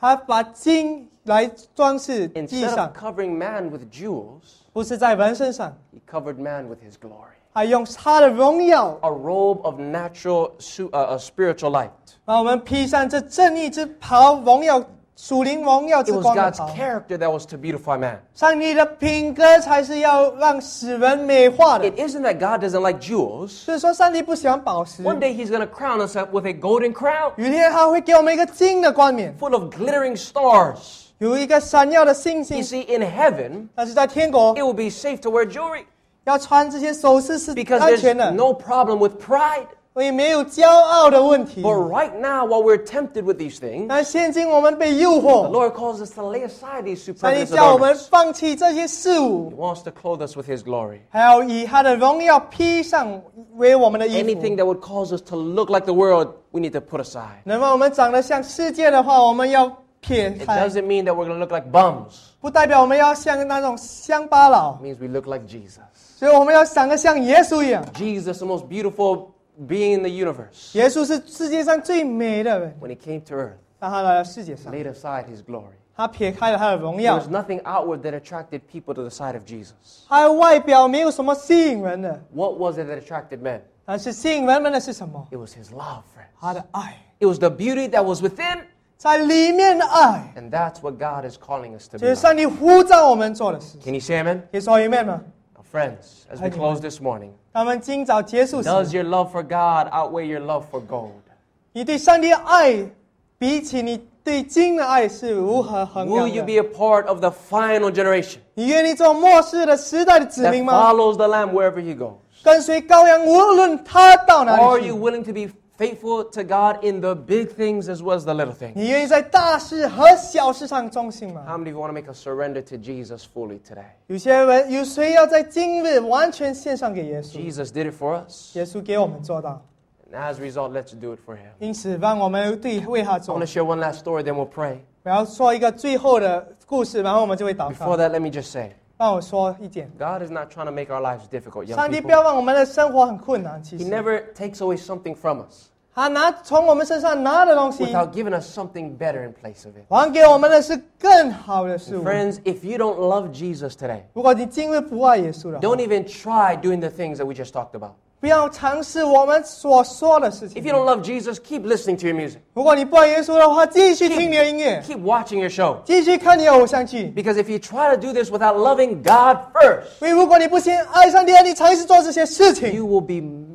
他把金来装饰地 Instead 上 of，covering man with jewels, 不是在人身上， he covered man with his glory. 还用他的荣耀 A robe of natural, su- uh, uh, spiritual light. 把我们披上这正义之袍，荣耀 属灵荣耀 It 之 was 光的 God's 袍。 character that was to beautify man. 上帝的品格才是要让使人美化的。 It isn't that God doesn't like jewels. 所以说，上帝不喜欢宝石。 One day he's going to crown us up with a golden crown 有一天他会给我们一个金的冠冕， full of glittering stars. 有一个闪耀的星 You 星。 see, in heaven, 但是在天国 it，will be safe to wear jewelry 要穿这些首饰是 because 安全 there's 的， no problem with pride. 所以没有骄傲的问题。 But right now, while we're tempted with these things, 但现今我们被诱 the 惑， Lord calls us to lay aside these 上帝 superfluous 叫我们 adornments. 放弃这些事物 He，wants to clothe us with His glory. 还要以他的荣耀披上为我们的衣 Anything 服。 that would cause us to look like the world, we need to put aside. 能让我们长得像世界的话，我们要撇 It 开， doesn't mean that we're going to look like bums. 不代表我们要像那种乡巴佬 It，means we look like Jesus. 所以我们要长得像耶稣一样。 Jesus, the most beautiful being in the universe, 耶稣是世界上最美的人， when He came to earth, 当他来到世界上， laid aside His glory. 他撇开了他的荣 There 耀 was，nothing outward that attracted people to the side of Jesus. 他的外表没有什么吸引人的， What was it that attracted men? 但是吸引人们的是什么？ It was His love, friends. 他的爱， It was the beauty that was within, 在里面的爱， and that's what God is calling us to 就 be. 是 Like. 上帝呼召我们做的事。 Can you say amen? 可以说一面吗？ Friends, as we close this morning, does your love for God outweigh your love for gold? Will you be a part of the final generation that follows the Lamb wherever he goes? Are you willing to be faithful to God in the big things as well as the little things? 你愿意在大事和小事上忠心吗？ How many of you want to make a surrender to Jesus fully today? 有些人，有谁要在今日完全献上给耶稣？ Jesus did it for us. 耶稣给我们做到， And as a result, let's do it for Him. 因此让我们对为他 I 做 want to。share one last story, then we'll pray. 我要说一个最后的故事，然后我们就会祷 Before 告。 that, let me just say 让我说一点， God is not trying to make our lives difficult, young 上帝不 people. 要让我们的生活很困难。其 He 实 never takes away something from us 他拿从我们身上拿的东西， without giving us something better in place of it. 还给我们的是更好的事物。 Friends, if you don't love Jesus today, 如果你今日不爱耶稣的话 don't，even try doing the things that we just talked about. 不要尝试我们所说的事 If 情 you。don't love Jesus, keep listening to your music. 如果你不爱耶稣的话，继续听你的音乐， Keep watching your show. 继续看你的偶像剧。 Because if you try to do this without loving God first, 因为如果你不先爱上帝，你尝试做这些事情， you will be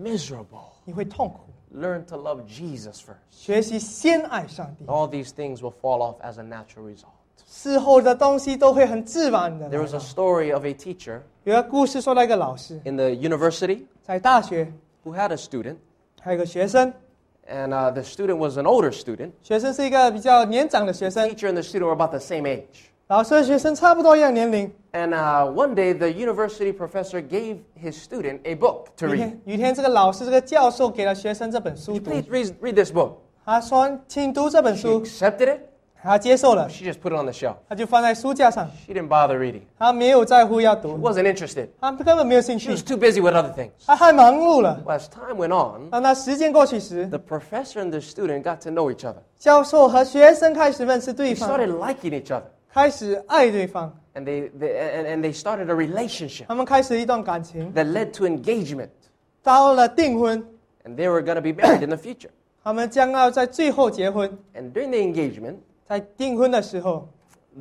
miserable. 你会痛苦。 Learn to love Jesus first. 学习先爱上帝， All these things will fall off as a natural result. 事后的东西都会很自然的 There。was a story of a teacher 有个故事说到一个老师 in the university 在大学， who had a student, 还有一个学生， and uh, the student was an older student. 学生是一个比较年长的学 The 生， teacher and the student were about the same age. 老师和学生差不多一样年龄。 And uh, one day, the university professor ggave his student a book to 有一 read. 天，有一天这个老师这个教授给了学生这本书读， Please read, read this book. 他说：“请读这本 She 书。 accepted it. ”他接受了， She just put it on the shelf. 他就放在书架上， She didn't bother reading. 他没有在乎要读， Wasn't interested. 他根本没有兴 She was 趣， too busy with other things. 他太忙碌了。 Well, as time went on, 当他时间过去时， the professor and the student got to know each other. 教授和学生开始认识对 They 方， started liking each other. 开始爱对方， And they, they, and, and they started a relationship 他们开始一段感情， that led to engagement. 到了订婚， And they were going to be married in the future. 他们将要在最后结婚。 And during the engagement, 在订婚的时候，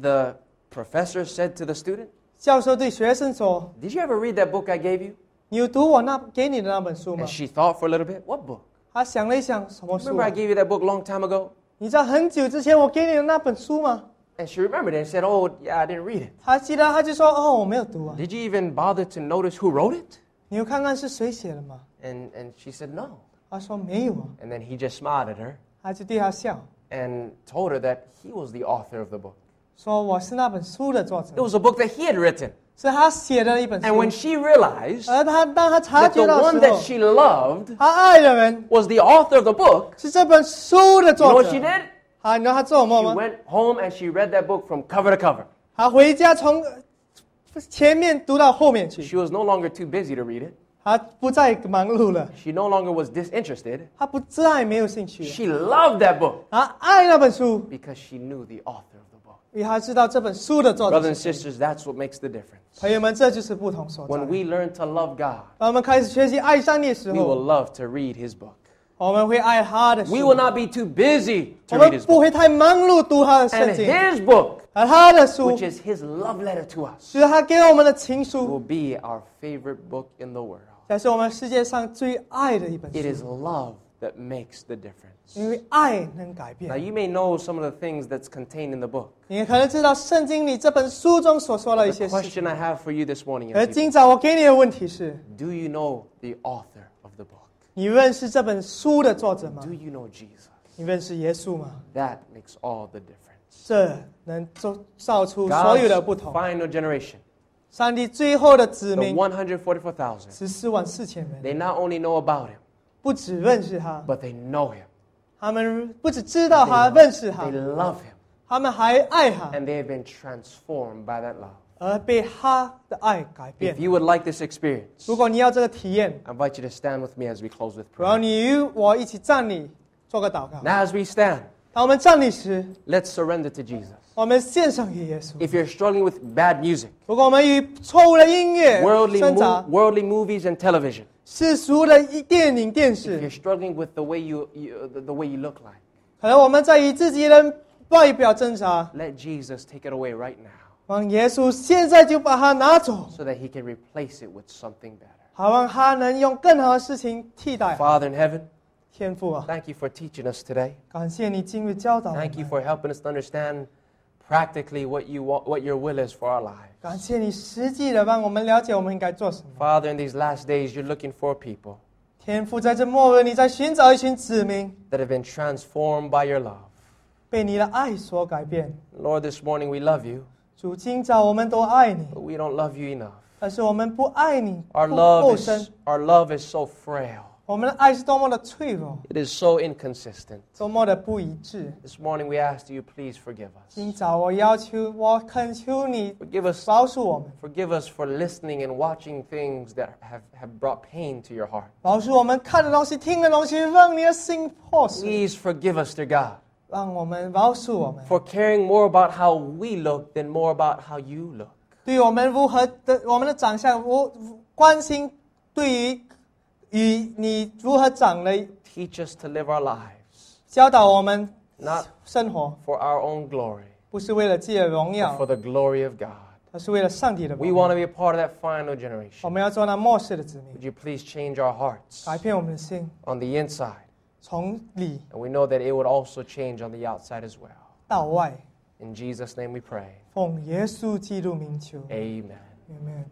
the professor said to the student, 教授对学生说 Did you ever read that book I gave you?：“ 你有读我那给你的那本书吗 And she thought for a little bit, What book?？” 他想了一想，什么书 Remember, 啊、 I gave you that book a long time ago? 你知道很久之前我给你的那本书吗？ And she remembered it and said, Oh, yeah, I didn't read it. 他记得，他就说：“哦，我没有读啊。 Did you even bother to notice who wrote it? ”你有看看是谁写的吗？ And, and she said, No. 他说没有啊。 And then he just smiled at her 他就对他笑， and told her that he was the author of the book. 说我是那本书的作者 It，was a book that he had written. 是他写的一本 And when 书。 she realized 而他当他察 that 觉 the 到 one 的 that 时 she 候， loved 他爱的人 was the author of the book, 是这本书的 you know 作 what 者 she。did? 好，你知道他做什么 She 吗？ went home and she read that book from cover to cover. 他回家从前面读到后面去， She was no longer too busy to read it. 他不再忙碌了， She no longer was disinterested. 他不再没有兴趣了， She loved that book 他爱那本书， because she knew the author of the book. 因为他知道这本书的作者 Brothers and 是谁。 sisters, that's what makes the difference. 朋友们，这就是不同所在 When。we learn to love God, 当我们开始学习爱上帝的时 we will 候， love to read His book. 我们会爱他的 We 书 will，not be too busy 我 to read 们 His 不 book. 会太忙碌读他的圣 And 经， His book, 而他的书 which is His love letter to us, 是他给我们的情 will 书， be our favorite book in the world. 才是我们世界上最爱的一本 It 书。 is love that makes the difference. 因为爱能改 Now, 变。 you may know some of the things that's contained in the book. 你可能知道圣经里这本书中所说的一 The 些事情。 question I have for you this morning 而 young 今 people, 早我给你的问题是： do you know the author of the book? 你认识这本书的作者吗 Do？you know Jesus? 你认识耶稣吗？ That makes all the difference. 这能造造出所有的不 God's 同。 final generation, 上帝最后的子 the 民144,000, 十四万四千人， they not only know about him, 不只认识他， but they know him. 他们不只知道 They 他， love- 认识他 They，love him. 他们还爱他， And they have been transformed by that love. 而被他的爱改 If 变。 you would like this experience, 如果你要这个体验， I invite you to stand with me as we close with 然后 prayer. 你与我一起站立，做个祷告。 Now, as we stand, 当我们站立时， let's surrender to Jesus. 我们献上给耶稣。 If you're struggling with bad music, 如果我们与错误的音乐 worldly, 挣扎 mo-，worldly movies and television, 世俗的电影、电 if 视 you're，struggling with the way you, you the, the way you look like, 可能我们在以自己的外表挣扎， let Jesus take it away right now 让耶稣现在就把它拿走， so that he can replace it with something better. 好让他能用更好的事情替代。 Father in heaven, 天父啊， thank you for teaching us today. 感谢你今日教导我 Thank you 们， for helping us to understand practically what you want, what your will is for our lives. 感谢你实际的让我们了解我们应该做什么。 Father, in these last days, you're looking for people 天父，在这末日，你在寻找一群子民， that have been transformed by your love. 被你的爱所改变。 Lord, this morning we love you, 主，今早我们都爱你， but we don't love you enough. 但是我们不爱你 Our 不 love 够 is, 深， our love is so frail. 我们的爱是多么的脆弱， It is so inconsistent. 多么的不一致。 This morning we ask you, please forgive us. 今早我要求，我恳求你 Forgive us, 饶恕我们， forgive us for listening and watching things that have, have brought pain to your heart. 饶恕我们看的东西、听的东西，让你的心破碎。 Please forgive us, dear God, 让我们饶恕我们， for caring more about how we look than more about how you look. 对我们如何的我们的长相，我关心对于与你如何长的 Teach us to live our lives, 教导我们 not 生活， for our own glory, 不是为了自己的荣 but 耀 for，the glory of God. 而是为了上帝的 We 荣 want 耀。 to be a part of that final 我 generation. 们要做那末世的子民 Would，you please change our hearts 改变我们的心， on the inside? 从里 And we know that it would also change on the outside as well. 到外， In Jesus' name we pray. 奉耶稣基督名求 Amen. ，Amen。